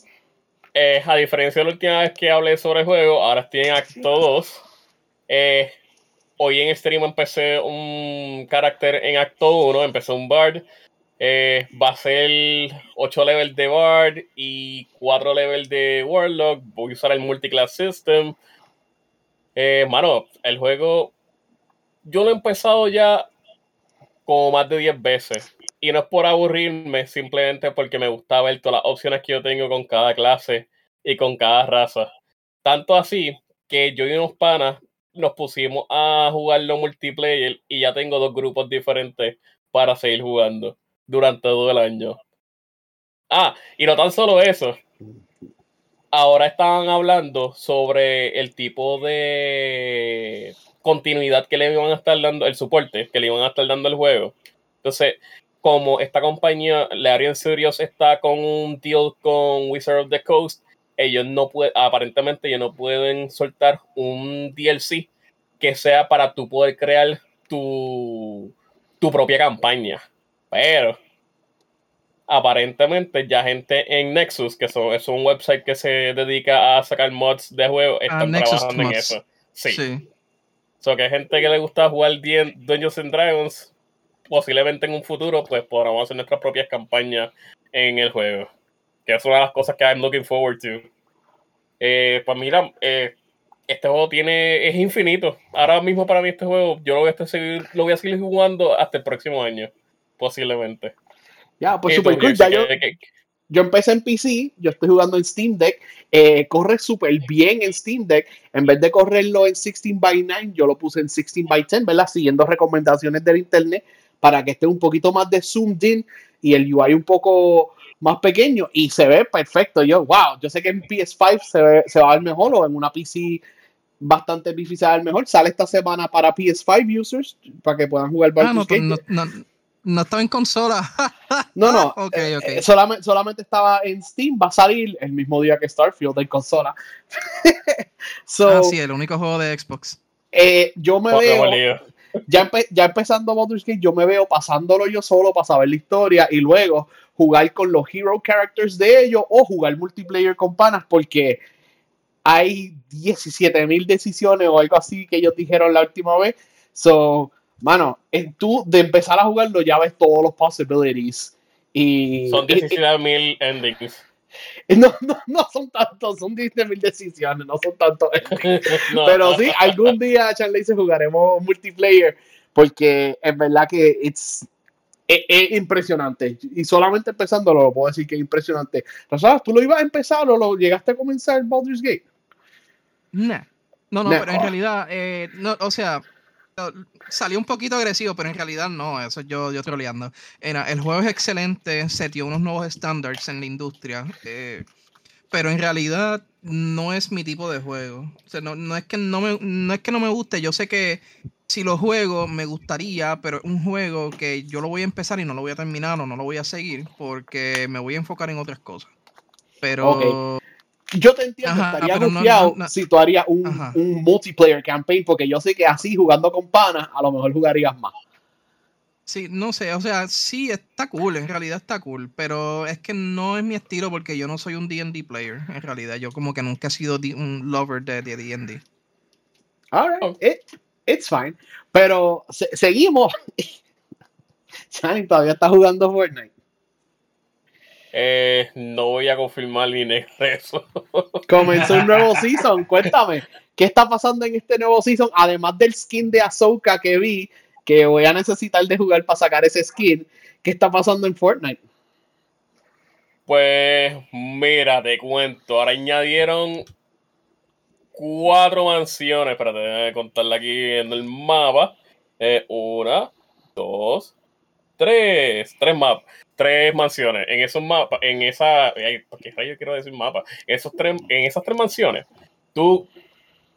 Eh, a diferencia de la última vez que hablé sobre el juego, ahora estoy en Acto 2. Eh, hoy en stream empecé un carácter en Acto 1, empecé un Bard. Eh, va a ser 8 levels de Bard y 4 levels de Warlock. Voy a usar el Multiclass System. Eh, mano, el juego yo lo he empezado ya como más de 10 veces. Y no es por aburrirme, simplemente porque me gusta ver todas las opciones que yo tengo con cada clase y con cada raza. Tanto así que yo y unos panas nos pusimos a jugarlo multiplayer y ya tengo dos grupos diferentes para seguir jugando durante todo el año. Ah, y no tan solo eso. Ahora estaban hablando sobre el tipo de continuidad que le iban a estar dando, el soporte que le iban a estar dando al juego. Entonces, como esta compañía, Larian Studios, está con un deal con Wizard of the Coast, ellos no pueden, aparentemente ellos no pueden soltar un DLC que sea para tú poder crear tu, tu propia campaña. Pero aparentemente ya gente en Nexus, que son, es un website que se dedica a sacar mods de juegos, Ah, están trabajando en Mods. eso. Sí. Sí. So que hay gente que le gusta jugar Dungeons and Dragons, posiblemente en un futuro, pues podamos hacer nuestras propias campañas en el juego. Que es una de las cosas que I'm looking forward to. Eh, pues mira, eh, este juego tiene, es infinito. Ahora mismo para mí este juego, yo lo voy a, seguir, lo voy a seguir jugando hasta el próximo año, posiblemente. Ya, pues ¿Y super cool. Ya yo, yo empecé en PC, yo estoy jugando en Steam Deck, eh, corre súper bien en Steam Deck. En vez de correrlo en 16 by 9, yo lo puse en 16 by 10, ¿verdad? Siguiendo recomendaciones del internet para que esté un poquito más de zoomed in y el UI un poco más pequeño y se ve perfecto. Yo, wow, yo sé que en PS5 se, ve- se va a ver mejor o en una PC bastante difícil se va a ver mejor. Sale esta semana para PS5 users para que puedan jugar Ah, no, no, no, no estaba en consola. No, no. Ok, eh, eh, solamente, solamente estaba en Steam. Va a salir el mismo día que Starfield en consola. so, Ah, sí, el único juego de Xbox. eh, yo me Poco veo. Ya, empe- ya empezando Baldur's Gate, yo me veo pasándolo yo solo para saber la historia y luego jugar con los hero characters de ellos o jugar multiplayer con panas porque hay 17 mil decisiones o algo así que ellos dijeron la última vez. So, mano, en tú de empezar a jugarlo ya ves todos los possibilities. Y, Son y- 17.000 endings. No, no, no son tantos, son 10 mil decisiones, no son tantos. No. Pero sí, algún día, Charlie, se jugaremos multiplayer, porque es verdad que it's, es, es impresionante. Y solamente empezándolo, lo puedo decir que es impresionante. ¿Sabes? ¿Tú lo ibas a empezar o lo llegaste a comenzar Baldur's Gate? Nah. No, no, Nah. pero en realidad, eh, no, o sea, salió un poquito agresivo, pero en realidad no, eso yo, yo troleando. Era, el juego es excelente, setió unos nuevos estándares en la industria, eh, pero en realidad no es mi tipo de juego. O sea, no, no es que no me, no es que no me guste, yo sé que si lo juego me gustaría, pero es un juego que yo lo voy a empezar y no lo voy a terminar o no lo voy a seguir porque me voy a enfocar en otras cosas. Pero Ok. Yo te entiendo, Ajá, estaría no- confiado no- no. si tú harías un, un multiplayer campaign, porque yo sé que así, jugando con panas, a lo mejor jugarías más. Sí, no sé, o sea, sí está cool, en realidad está cool, pero es que no es mi estilo porque yo no soy un D&D player, en realidad, yo como que nunca he sido un lover de de D&D. Alright, Oh. it- it's fine. Pero se- seguimos. Chani todavía está jugando Fortnite. Eh, no voy a confirmar ni eso. Comenzó un nuevo season. Cuéntame, ¿qué está pasando en este nuevo season? Además del skin de Ahsoka que vi, que voy a necesitar de jugar para sacar ese skin. ¿Qué está pasando en Fortnite? Pues mira, te cuento. Ahora añadieron cuatro mansiones. Espérate, déjame contarla aquí en el mapa. Eh, una, dos, tres. Tres mapas. Tres mansiones. En esos mapas, en esa. Ay, ¿por qué rayo quiero decir mapa? Esos tres, en esas tres mansiones, tú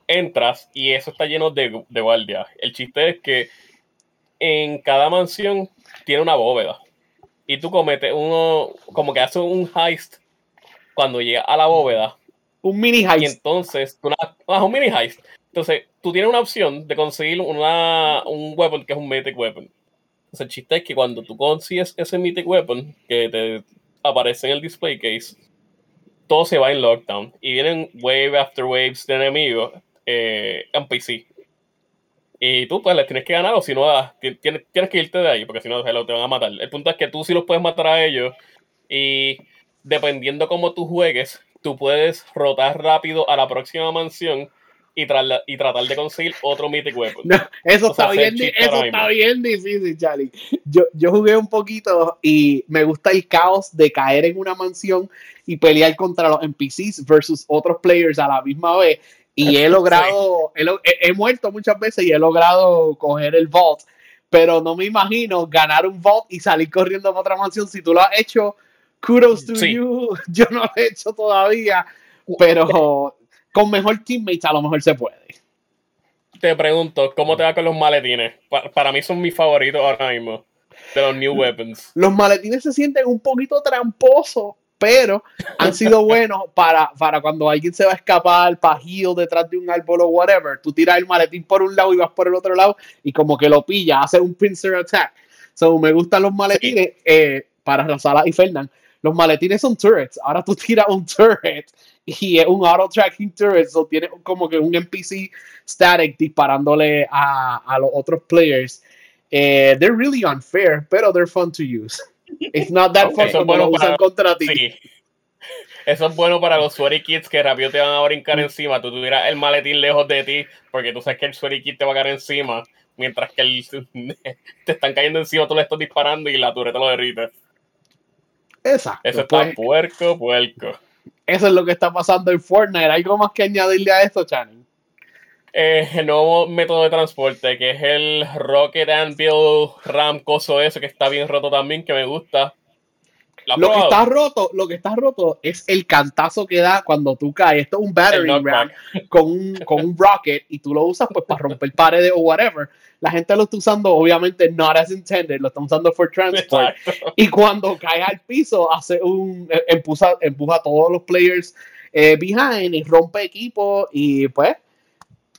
entras y eso está lleno de, de guardias. El chiste es que en cada mansión tiene una bóveda y tú cometes uno, como que haces un heist cuando llegas a la bóveda Un mini y heist. entonces tú ah, un mini heist. Entonces tú tienes una opción de conseguir una, un weapon que es un mythic weapon. Entonces el chiste es que cuando tú consigues ese mythic weapon que te aparece en el display case, todo se va en lockdown y vienen wave after waves de enemigos eh, en PC. Y tú pues les tienes que ganar o si no ah, ti- tienes, tienes que irte de ahí porque si no te van a matar. El punto es que tú sí los puedes matar a ellos y dependiendo cómo tú juegues, tú puedes rotar rápido a la próxima mansión y, trala- y tratar de conseguir otro mythic weapon. No, eso O sea, está bien, eso está bien difícil, Charlie. Yo, yo jugué un poquito y me gusta el caos de caer en una mansión y pelear contra los NPCs versus otros players a la misma vez. Y he logrado, he, lo- he- he muerto muchas veces y he logrado coger el vault, pero no me imagino ganar un vault y salir corriendo para otra mansión. Si tú lo has hecho, kudos to Sí. you. Yo no lo he hecho todavía, pero con mejor teammates a lo mejor se puede. Te pregunto, ¿cómo te va con los maletines? Pa- para mí son mis favoritos ahora mismo. De los New Weapons. Los maletines se sienten un poquito tramposos, pero han sido buenos para, para cuando alguien se va a escapar, pajido detrás de un árbol o whatever. Tú tiras el maletín por un lado y vas por el otro lado y como que lo pilla, hace un pincer attack. So, me gustan los maletines eh, para Razala y Fernand. Los maletines son turrets. Ahora tú tiras un turret y es un auto tracking turret. So, tiene como que un NPC static disparándole a, a los otros players. Eh, they're really unfair, pero they're fun to use. It's not that fun lo buenos usan para- contra ti. Sí. Eso es bueno para los sweaty kids que rápido te van a brincar encima. Tú tuvieras el maletín lejos de ti porque tú sabes que el sweaty kid te va a caer encima. Mientras que el, te están cayendo encima, tú le estás disparando y la tureta lo derrite. Exacto. Eso está pues, puerco, puerco. Eso es lo que está pasando en Fortnite. ¿Hay algo más que añadirle a esto, Channing? Eh, el nuevo método de transporte, que es el Rocket Anvil Ram coso eso, que está bien roto también, que me gusta. ¿Lo que está roto, lo que está roto es el cantazo que da cuando tú caes. Esto es un battery ram con un, con un rocket y tú lo usas pues para romper paredes o whatever. La gente lo está usando obviamente not as intended, lo está usando for transport. Exacto. Y cuando cae al piso, hace un eh, empuja, empuja a todos los players eh, behind y rompe equipo. Y pues,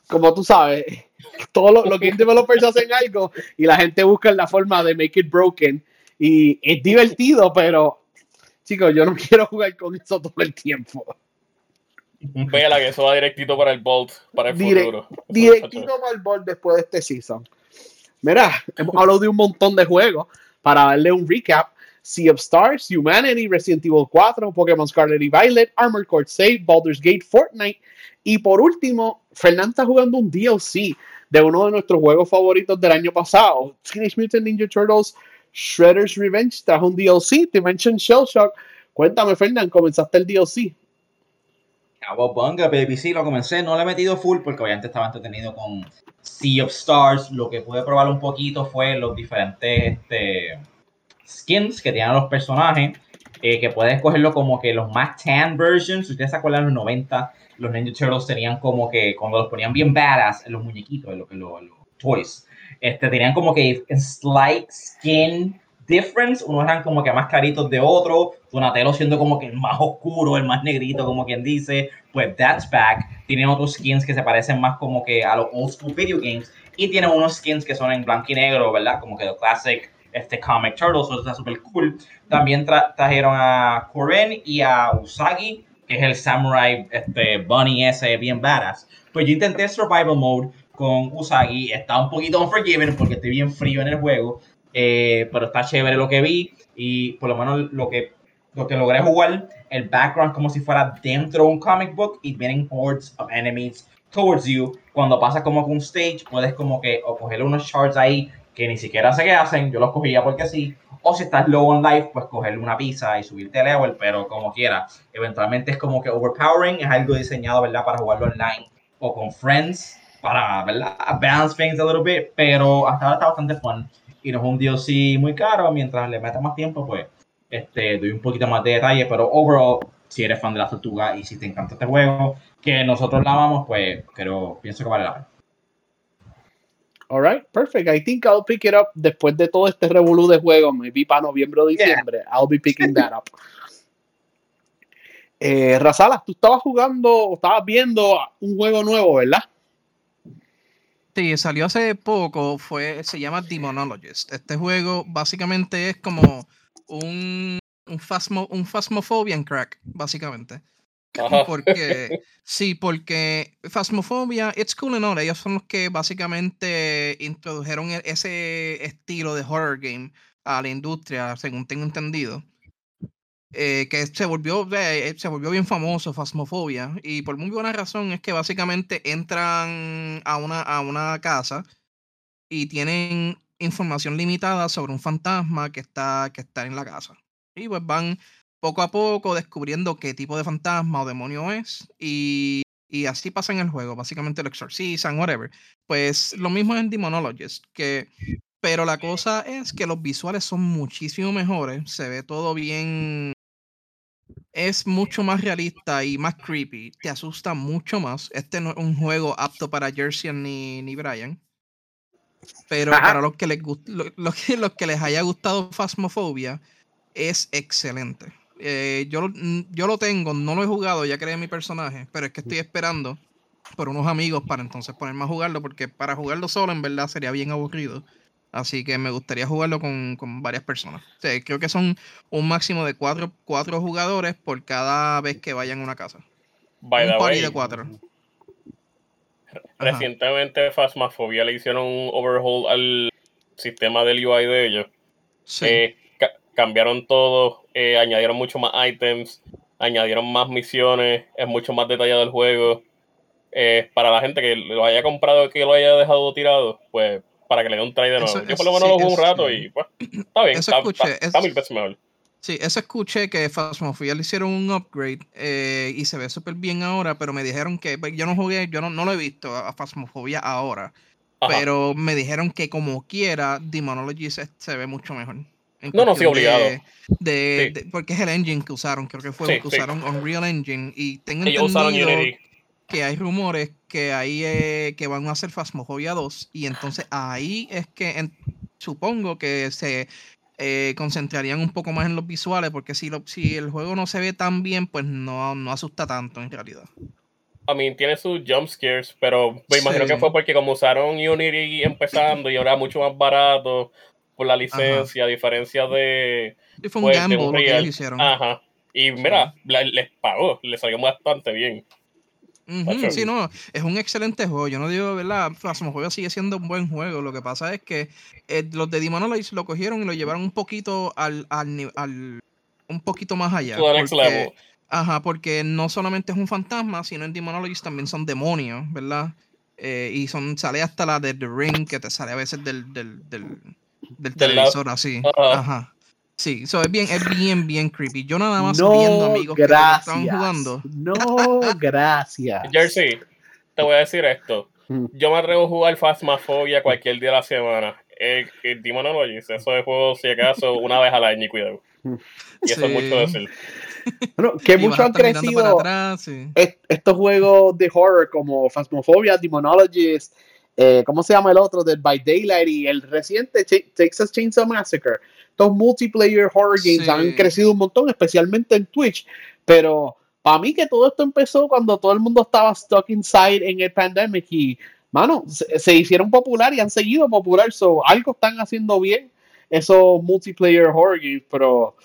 como tú sabes, todos los, los game developers hacen algo y la gente busca la forma de make it broken. Y es divertido, pero chicos, yo no quiero jugar con eso todo el tiempo. Vela que eso va directito para el Bolt, para el futuro. Directito para el board después de este season. Mira, hemos hablado de un montón de juegos. Para darle un recap: Sea of Stars, Humanity, Resident Evil 4, Pokémon Scarlet y Violet, Armored Core 6, Baldur's Gate, Fortnite. Y por último, Fernando está jugando un DLC de uno de nuestros juegos favoritos del año pasado: Teenage Mutant Ninja Turtles Shredder's Revenge. Trajo un DLC, Dimension Shell Shock. Cuéntame, Fernando, ¿comenzaste el DLC? Cowabunga, baby, sí, lo comencé. No le he metido full porque obviamente estaba entretenido con Sea of Stars. Lo que pude probar un poquito fue los diferentes este, skins que tienen los personajes. eh, que puedes escogerlo como que los más tan versions. Si ustedes se acuerdan, los 90, los Ninja Turtles tenían como que, cuando los ponían bien badass los muñequitos, los, los toys, este, tenían como que slight skin difference. Unos eran como que más claritos de otro. Donatello siendo como que el más oscuro, el más negrito, como quien dice. Pues that's back. Tienen otros skins que se parecen más como que a los old school video games. Y tienen unos skins que son en blanco y negro, ¿verdad? Como que los classic este, comic turtles. Eso está súper cool. También tra- trajeron a Koren y a Usagi, que es el samurai este, bunny ese bien badass. Pues yo intenté survival mode con Usagi. Está un poquito unforgiven porque estoy bien frío en el juego. eh, pero está chévere lo que vi. Y por lo menos lo que, lo que logré jugar, el background como si fuera dentro de un comic book y vienen hordes of enemies towards you. Cuando pasas como que un stage, puedes como que o coger unos shards ahí que ni siquiera sé qué hacen. Yo los cogía porque sí. O si estás low on life, pues cogerle una pizza y subirte level, pero como quiera. Eventualmente es como que overpowering, es algo diseñado, ¿verdad? Para jugarlo online o con friends, para, ¿verdad? Balance things a little bit, pero hasta ahora está bastante fun. Y no es un DLC muy caro, mientras le metas más tiempo, pues este, doy un poquito más de detalle, pero overall, si eres fan de la tortuga y si te encanta este juego, que nosotros la amamos, pues creo, pienso que vale la pena. All right, perfect. I think I'll pick it up después de todo este revolú de juegos, maybe para noviembre o diciembre. I'll be picking that up. Eh, Razala, tú estabas jugando, o estabas viendo un juego nuevo, ¿verdad? Sí, salió hace poco, fue, se llama Demonologist. Este juego básicamente es como un, un, phasmo, un Phasmophobia crack, básicamente. Ajá. Porque, sí, porque Phasmophobia, it's cool and all, ellos son los que básicamente introdujeron e- ese estilo de horror game a la industria, según tengo entendido. Eh, que se volvió, se volvió bien famoso, Phasmophobia, y por muy buena razón es que básicamente entran a una, a una casa y tienen información limitada sobre un fantasma que está, que está en la casa. Y pues van poco a poco descubriendo qué tipo de fantasma o demonio es y Y así pasa en el juego, básicamente lo exorcizan, whatever. Pues lo mismo en Demonologist, que pero la cosa es que los visuales son muchísimo mejores, se ve todo bien es mucho más realista y más creepy. Te asusta mucho más. Este no es un juego apto para Jersey ni, ni Brian. Pero para los que, les lo, que, los que les haya gustado Phasmophobia, es excelente. Eh, yo, yo lo tengo, no lo he jugado, ya creé mi personaje, pero es que estoy esperando por unos amigos para entonces ponerme a jugarlo, porque para jugarlo solo en verdad sería bien aburrido. Así que me gustaría jugarlo con, varias personas. creo que son un máximo de cuatro, cuatro, jugadores por cada vez que vayan a una casa. un party de cuatro. Recientemente Phasmophobia le hicieron un overhaul al sistema del UI de ellos. Eh, cambiaron todo, eh, añadieron mucho más items, añadieron más misiones, es mucho más detallado el juego. Eh, para la gente que lo haya comprado y que lo haya dejado tirado, pues para que le dé un try de nuevo. Yo por lo menos lo jugué un rato y pues está bien, está, escuché, está, mil veces mejor. Sí, eso escuché que Phasmophobia le hicieron un upgrade eh, y se ve súper bien ahora, pero me dijeron que pues, yo no jugué, yo no, no lo he visto a Phasmophobia ahora, pero me dijeron que como quiera Demonology se, se ve mucho mejor. No, no, sí, obligado. De, porque es el engine que usaron, creo que fue que usaron Unreal Engine y tengo Ellos entendido que hay rumores que ahí eh, que van a hacer Phasmophobia 2 y entonces ahí es que supongo que se eh, concentrarían un poco más en los visuales porque si, lo, si el juego no se ve tan bien pues no, no asusta tanto en realidad. A mí tiene sus jump scares, pero me imagino que fue porque como usaron Unity empezando y ahora mucho más barato por la licencia, a diferencia de... Y fue un pues, gamble lo que ellos hicieron. Ajá. Y mira, les pagó, les salió bastante bien sí, no, es un excelente juego. Yo no digo, ¿verdad? Phasmophobia sigue siendo un buen juego. Lo que pasa es que eh, los de Demonology lo cogieron y lo llevaron un poquito al, al, al un poquito más allá. Porque, ajá, porque no solamente es un fantasma, sino en Demonology también son demonios, ¿verdad? Eh, y son, sale hasta la de The Ring, que te sale a veces del, del, del, del televisor así. Ajá. Sí, eso es bien, es bien, bien creepy. Yo nada más viendo amigos que estaban jugando. No, gracias. Jersey, te voy a decir esto. Mm. Yo me atrevo a jugar Phasmophobia cualquier día de la semana. El, el Demonologist, eso es juego, si acaso, una vez al año y cuidado. Mm. Y eso es mucho decir. Bueno, que mucho han crecido estos juegos de horror como Phasmophobia, Demonologist, eh, ¿cómo se llama el otro? Dead by Daylight y el reciente Texas Chainsaw Massacre estos multiplayer horror games han crecido un montón, especialmente en Twitch, pero para mí que todo esto empezó cuando todo el mundo estaba stuck inside en el pandemic y, mano, se, hicieron popular y han seguido popular, so algo están haciendo bien esos multiplayer horror games, pero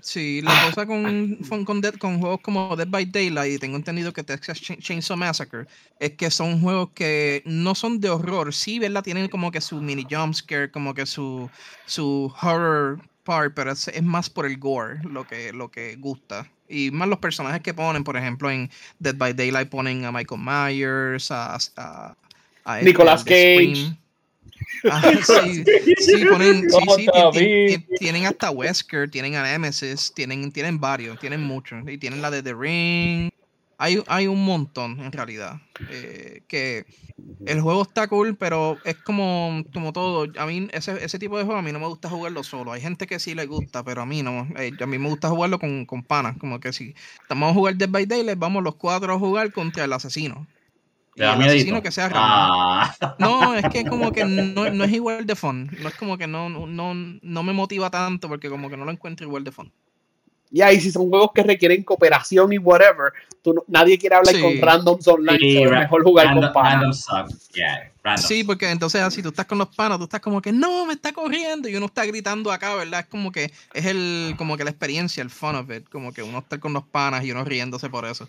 Sí, la cosa con, con, con, juegos como Dead by Daylight, y tengo entendido que Texas Chainsaw Massacre, es que son juegos que no son de horror, sí, ¿verdad? Tienen como que su mini jumpscare, como que su, su horror part, pero es, más por el gore lo que, lo que gusta. Y más los personajes que ponen, por ejemplo, en Dead by Daylight ponen a Michael Myers, a, a, a Nicolas Cage. Ah, sí, sí, ponen, sí, sí, tienen, hasta Wesker, tienen a Nemesis, tienen, tienen varios, tienen muchos. Y tienen la de The Ring. Hay, hay un montón en realidad. Eh, que el juego está cool, pero es como, como todo. A mí, ese, ese tipo de juego a mí no me gusta jugarlo solo. Hay gente que sí le gusta, pero a mí no. Eh, a mí me gusta jugarlo con, con panas. Como que si estamos a jugar Dead by Daylight, vamos los cuatro a jugar contra el asesino que sea ah. No, es que como que no, no, es igual de fun. No es como que no, no, no me motiva tanto porque como que no lo encuentro igual de fun. Y ahí si son juegos que requieren cooperación y whatever, tú, nadie quiere hablar con randoms online, es mejor jugar con panas. sí, porque entonces así tú estás con los panas, tú estás como que no, me está corriendo y uno está gritando acá, ¿verdad? Es como que es el como que la experiencia, el fun of it, como que uno está con los panas y uno riéndose por eso.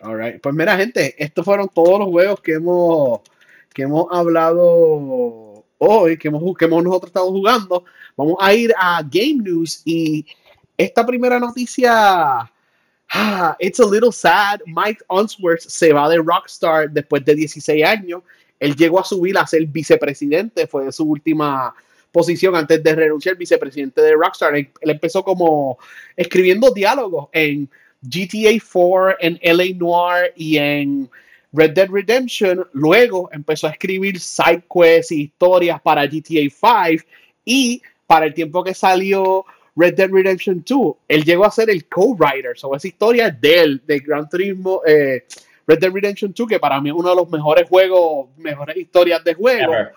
Alright. Pues mira, gente, estos fueron todos los juegos que hemos, que hemos hablado hoy, que hemos, que hemos nosotros estado jugando. Vamos a ir a Game News y esta primera noticia. Ah, it's a little sad. Mike Unsworth se va de Rockstar después de 16 años. Él llegó a subir a ser vicepresidente, fue su última posición antes de renunciar vicepresidente de Rockstar. él empezó como escribiendo diálogos en GTA 4, en LA Noir y en Red Dead Redemption. Luego empezó a escribir side quests y historias para GTA 5 y para el tiempo que salió Red Dead Redemption 2, él llegó a ser el co-writer sobre esa historia de él, de Gran Turismo, eh, Red Dead Redemption 2, que para mí es uno de los mejores juegos, mejores historias de juego. Ever.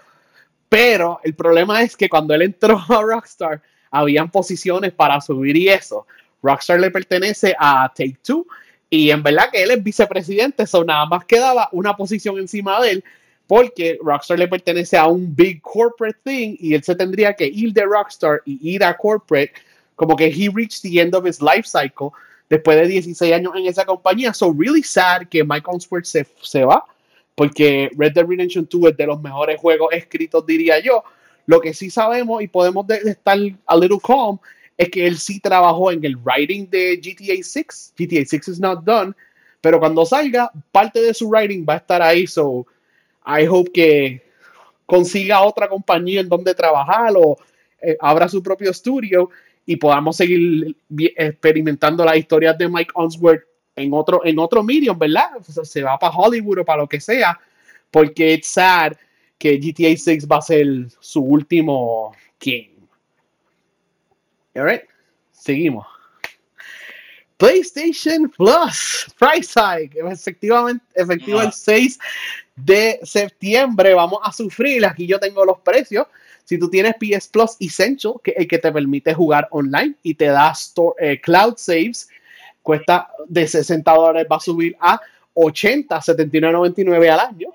Pero el problema es que cuando él entró a Rockstar, habían posiciones para subir y eso. Rockstar le pertenece a Take Two y en verdad que él es vicepresidente, eso nada más quedaba una posición encima de él porque Rockstar le pertenece a un big corporate thing y él se tendría que ir de Rockstar y ir a corporate, como que he reached the end of his life cycle después de 16 años en esa compañía. So really sad que Mike Onsworth se, se va, porque Red Dead Redemption 2 es de los mejores juegos escritos, diría yo. Lo que sí sabemos y podemos de- de estar a little calm es que él sí trabajó en el writing de GTA 6. GTA 6 is not done, pero cuando salga, parte de su writing va a estar ahí. So I hope que consiga otra compañía en donde trabajar o eh, abra su propio estudio y podamos seguir experimentando las historias de Mike Onsworth en otro, en otro medium, ¿verdad? Se va para Hollywood o para lo que sea, porque es sad que GTA 6 va a ser su último game. Alright, seguimos. PlayStation Plus, price hike, efectivamente, efectivo el 6 de septiembre vamos a sufrir. Aquí yo tengo los precios. Si tú tienes PS Plus Essential, que es el que te permite jugar online y te da store- eh, cloud saves, cuesta de 60 dólares, va a subir a 80, 79.99 al año.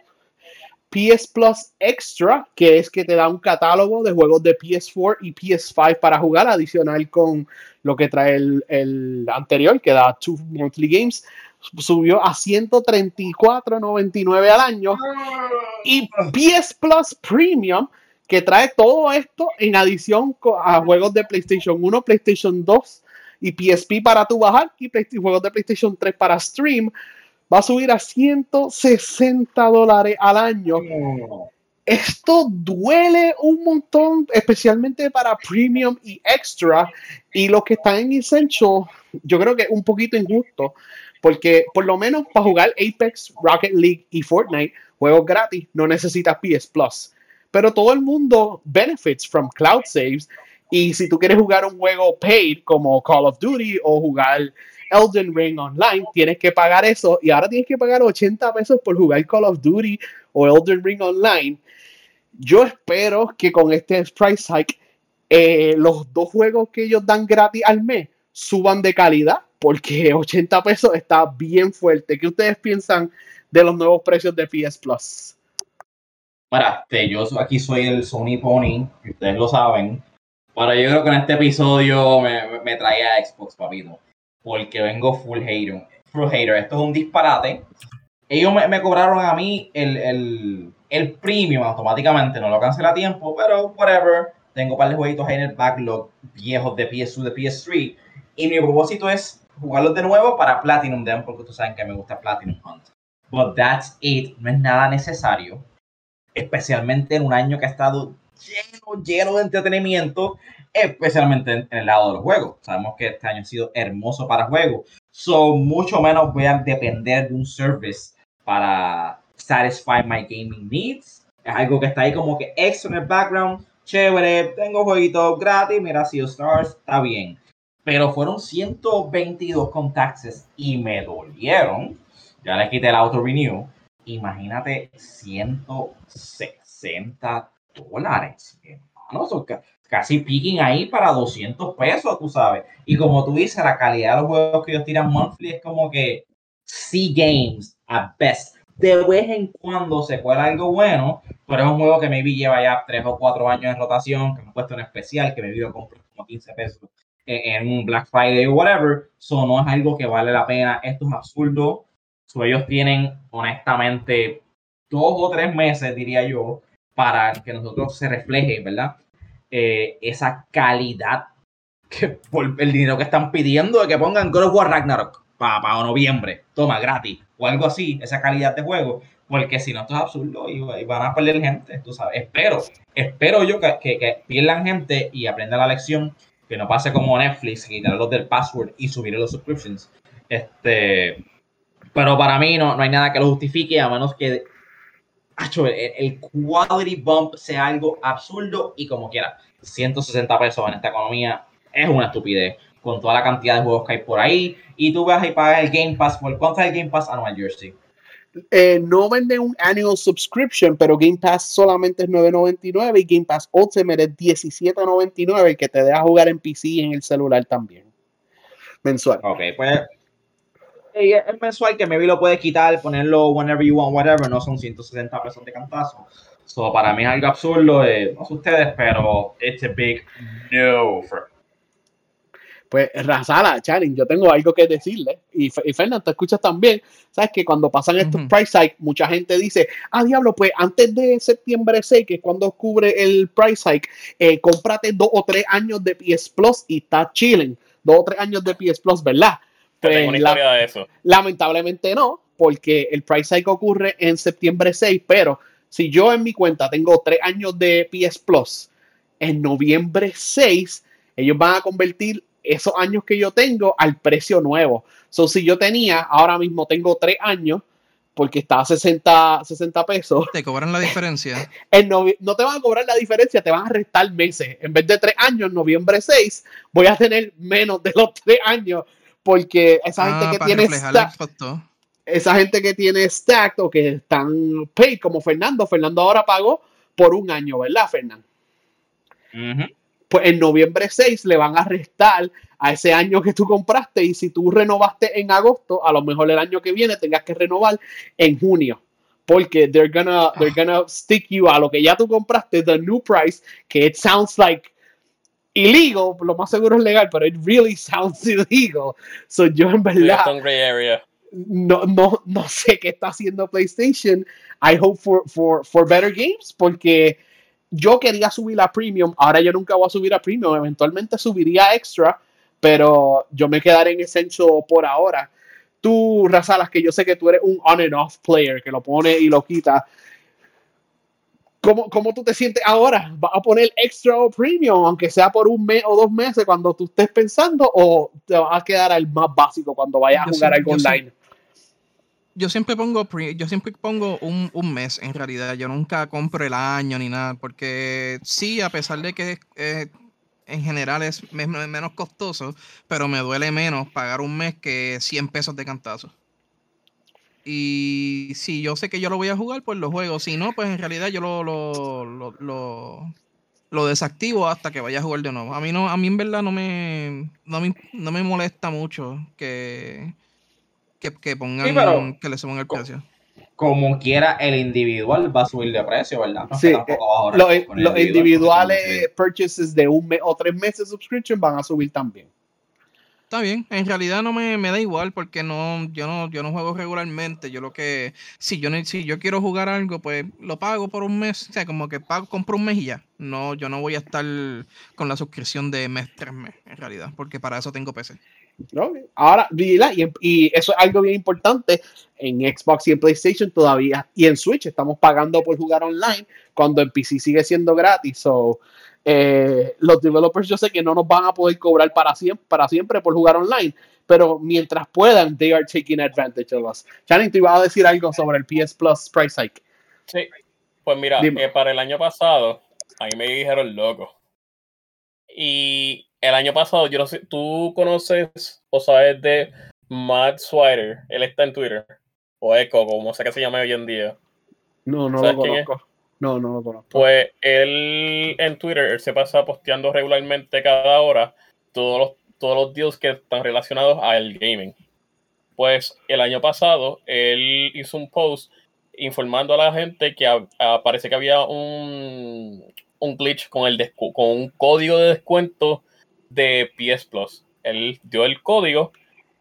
PS Plus Extra, que es que te da un catálogo de juegos de PS4 y PS5 para jugar, adicional con lo que trae el, anterior, que da two monthly games, subió a 134.99 al año. Y PS Plus Premium, que trae todo esto en adición a juegos de PlayStation 1, PlayStation 2 y PSP para tu bajar y juegos de PlayStation 3 para stream, va a subir a 160 dólares al año. Esto duele un montón, especialmente para Premium y Extra. Y los que están en Essential, yo creo que es un poquito injusto, porque por lo menos para jugar Apex, Rocket League y Fortnite, juegos gratis, no necesitas PS Plus. Pero todo el mundo benefits from cloud saves. Y si tú quieres jugar un juego paid como Call of Duty o jugar Elden Ring online, tienes que pagar eso. Y ahora tienes que pagar 80 pesos por jugar Call of Duty o Elden Ring online. Yo espero que con este price hike eh, los dos juegos que ellos dan gratis al mes suban de calidad, porque 80 pesos está bien fuerte. ¿Qué ustedes piensan de los nuevos precios de PS Plus? Mira, este, yo aquí soy el Sony Pony, ustedes lo saben. Pero yo creo que en este episodio me, me, me trae a Xbox, papito. Porque vengo full hater. Full hater. Esto es un disparate. Ellos me, me cobraron a mí el, el, el premium automáticamente. No lo cancelé a tiempo, pero whatever. Tengo un par de jueguitos ahí en el backlog viejos de PS2, de PS3. Y mi propósito es jugarlos de nuevo para Platinum Dem, porque ustedes saben que me gusta Platinum Hunt. But that's it. No es nada necesario especialmente en un año que ha estado lleno, lleno de entretenimiento, especialmente en, el lado de los juegos. Sabemos que este año ha sido hermoso para juegos. So, mucho menos voy a depender de un service para satisfy my gaming needs. Es algo que está ahí como que extra en el background. Chévere, tengo jueguitos gratis, mira Sea of Stars, está bien. Pero fueron 122 con taxes y me dolieron. Ya les quité el auto renew imagínate 160 dólares. Hermano, son ca- casi picking ahí para 200 pesos, tú sabes. Y como tú dices, la calidad de los juegos que ellos tiran monthly es como que C Games at best. De vez en cuando se cuela algo bueno, pero es un juego que maybe lleva ya 3 o 4 años en rotación, que me ha puesto en especial, que me lo compro como 15 pesos en, un Black Friday o whatever. So no es algo que vale la pena. Esto es absurdo. So, ellos tienen, honestamente, dos o tres meses, diría yo, para que nosotros se refleje, ¿verdad? Eh, esa calidad que por el dinero que están pidiendo de que pongan God of War Ragnarok para noviembre, toma, gratis, o algo así, esa calidad de juego, porque si no, esto es absurdo y, y van a perder gente, tú sabes. Espero, espero yo que, que, que pierdan gente y aprendan la lección, que no pase como Netflix, quitarlos del password y subir los subscriptions Este, pero para mí no, no hay nada que lo justifique, a menos que el, el quality bump sea algo absurdo y como quiera. 160 pesos en esta economía es una estupidez con toda la cantidad de juegos que hay por ahí. Y tú vas y pagas el Game Pass. ¿Por cuánto es el Game Pass anual, Jersey? Eh, no venden un annual subscription, pero Game Pass solamente es 9.99 y Game Pass Ultimate es 17.99 que te deja jugar en PC y en el celular también. Mensual. Ok, pues es mensual que maybe lo puedes quitar, ponerlo whenever you want, whatever. No son 160 pesos de cantazo. So, para mí es algo absurdo, eh, no sé ustedes, pero it's a big no for Pues Razala, Charin, yo tengo algo que decirle. Y, y Fernando, te escuchas también. Sabes que cuando pasan estos price hike, mucha gente dice, ah, diablo, pues antes de septiembre 6, que es cuando cubre el price hike, eh, cómprate dos o tres años de PS Plus y está chilling. Dos o tres años de PS Plus, ¿verdad? Pues, tengo una la- historia de eso. Lamentablemente no, porque el price hike ocurre en septiembre 6, pero si yo en mi cuenta tengo tres años de PS Plus, en noviembre 6, ellos van a convertir esos años que yo tengo al precio nuevo. So, si yo tenía, ahora mismo tengo tres años, porque está a 60, 60 pesos, Te cobran la diferencia. en no te van a cobrar la diferencia, te van a restar meses. En vez de tres años, noviembre 6, voy a tener menos de los tres años, porque esa gente Ah, que tiene esa gente que tiene stacked o que están paid, como Fernando. Fernando ahora pagó por un año, ¿verdad, Fernando? Pues en noviembre 6 le van a restar a ese año que tú compraste y si tú renovaste en agosto, a lo mejor el año que viene tengas que renovar en junio. Porque they're gonna, they're gonna stick you a lo que ya tú compraste, the new price, que it sounds like illegal, lo más seguro es legal, pero it really sounds illegal. So yo en verdad no, no, no sé qué está haciendo PlayStation. I hope for, for, for better games, porque yo quería subir a Premium. Ahora yo nunca voy a subir a Premium. Eventualmente subiría a Extra, pero yo me quedaré en Essential por ahora. Tú, Razalas, que yo sé que tú eres un on and off player, que lo pone y lo quita. ¿Cómo, ¿Cómo tú te sientes ahora? ¿Vas a poner Extra o Premium, aunque sea por un mes o dos meses cuando tú estés pensando, o te vas a quedar al más básico cuando vayas a jugar algo yo online? Yo siempre pongo pre- yo siempre pongo un, un mes en realidad. Yo nunca compro el año ni nada. Porque sí, a pesar de que eh, en general es me- me- menos costoso, pero me duele menos pagar un mes que 100 pesos de cantazo. Y si yo sé que yo lo voy a jugar, pues lo juego. Si no, pues en realidad yo lo, lo, lo, lo- lo desactivo hasta que vaya a jugar de nuevo. A mí no, a mí en verdad no me, no me, no me molesta mucho que, que, que pongan pero- que le suban el precio. Como quiera, el individual va a subir de precio, ¿verdad? No Sí, va a Los, los individual, individuales purchases de un mes o tres meses de subscription van a subir también. Está bien, en realidad no me, me da igual porque no, yo no, yo no juego regularmente. Yo lo que, si yo si yo quiero jugar algo, pues lo pago por un mes. O sea, como que pago, compro un mes y ya. No, yo no voy a estar con la suscripción de mes, tres meses, en realidad, porque para eso tengo PC. Ok. Ahora, y, y eso es algo bien importante. En Xbox y en PlayStation todavía, y en Switch estamos pagando por jugar online, cuando en PC sigue siendo gratis. So, eh, los developers yo sé que no nos van a poder cobrar para siempre, para siempre por jugar online, pero mientras puedan, they are taking advantage of us. Channing, tú ibas a decir algo sobre el PS Plus price hike. Sí. Pues mira, eh, para el año pasado, a mí me dijeron loco. Y el año pasado, yo no sé, tú conoces o sabes de Matt Swider, él está en Twitter, o Echo, como sé que se llama hoy en día. No, no lo conozco. No, no lo conozco. Pues él en Twitter, se pasa posteando regularmente cada hora todos los, todos los deals que están relacionados al gaming. Pues el año pasado él hizo un post informando a la gente que a- a- parece que había un, un glitch con, el con un código de descuento de PS Plus. Él dio el código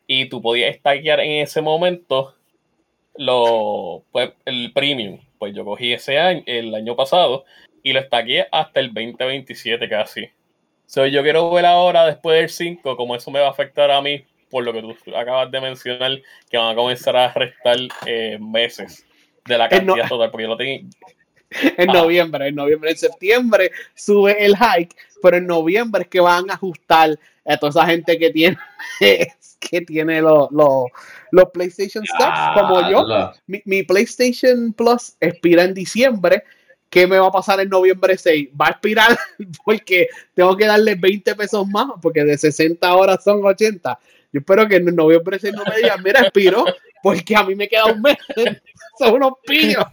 y tú podías stackear en ese momento lo, pues, el premium. Pues yo cogí ese año, el año pasado, y lo stackeé hasta el 2027 casi. So, yo quiero ver ahora, después del 5, cómo eso me va a afectar a mí, por lo que tú acabas de mencionar, que van a comenzar a restar eh, meses de la Eh, no. cantidad total, porque yo lo tengo. En Ah. noviembre, en noviembre, en septiembre sube el hike, pero en noviembre es que van a ajustar a toda esa gente que tiene que tiene los, los, los PlayStation Stocks, como yo. Mi, mi PlayStation Plus expira en diciembre. ¿Qué me va a pasar en noviembre 6? Va a expirar porque tengo que darle 20 pesos más, porque de 60 horas son 80. Yo espero que en noviembre 6 no me digan, mira, expiró, porque a mí me queda un mes. Son unos pillos.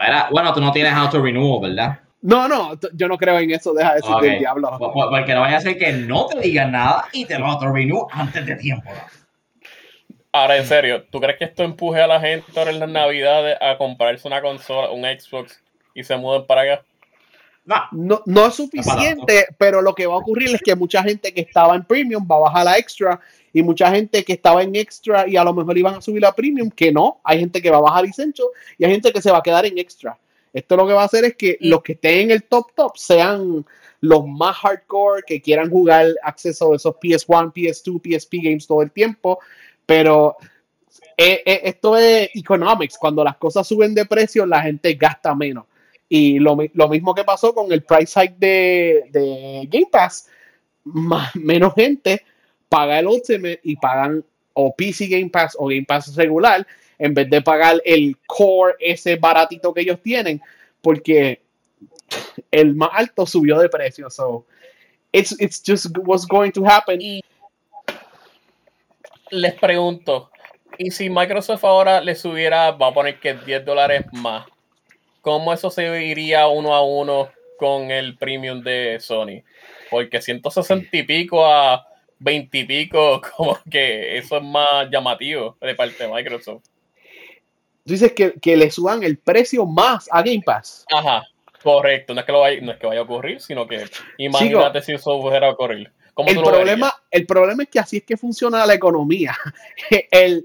Era- bueno, tú no tienes auto renewal, ¿verdad? No, no, yo no creo en eso, deja de decir Ok. del diablo. Por- por- Porque no vaya a ser que no te digan nada y te lo auto renew antes de tiempo. Ahora, en serio, ¿tú crees que esto empuje a la gente ahora en las navidades a comprarse una consola, un Xbox y se muden para acá? No. No, no es suficiente, pero lo que va a ocurrir es que mucha gente que estaba en premium va a bajar a extra y mucha gente que estaba en extra y a lo mejor iban a subir a premium, que no, hay gente que va a bajar essential y hay gente que se va a quedar en extra. Esto lo que va a hacer es que los que estén en el top top sean los más hardcore, que quieran jugar acceso a esos PS1, PS2, PSP games todo el tiempo, pero eh, eh, esto es economics, cuando las cosas suben de precio la gente gasta menos. Y lo, lo mismo que pasó con el price hike de, de Game Pass, más, menos gente paga el Ultimate y pagan o PC Game Pass o Game Pass regular en vez de pagar el core ese baratito que ellos tienen, porque el más alto subió de precio. So it's, it's just what's going to happen. Les pregunto, ¿y si Microsoft ahora le subiera, va a poner que 10 dólares más, ¿cómo eso se iría uno a uno con el premium de Sony? Porque 160 y pico a 20 y pico, como que eso es más llamativo de parte de Microsoft. Tú dices que, que le suban el precio más a Game Pass. Ajá, correcto, no es que, lo vaya, no es que vaya a ocurrir, sino que imagínate si eso fuera a ocurrir. ¿Cómo El tú lo problema, el problema es que así es que funciona la economía. El,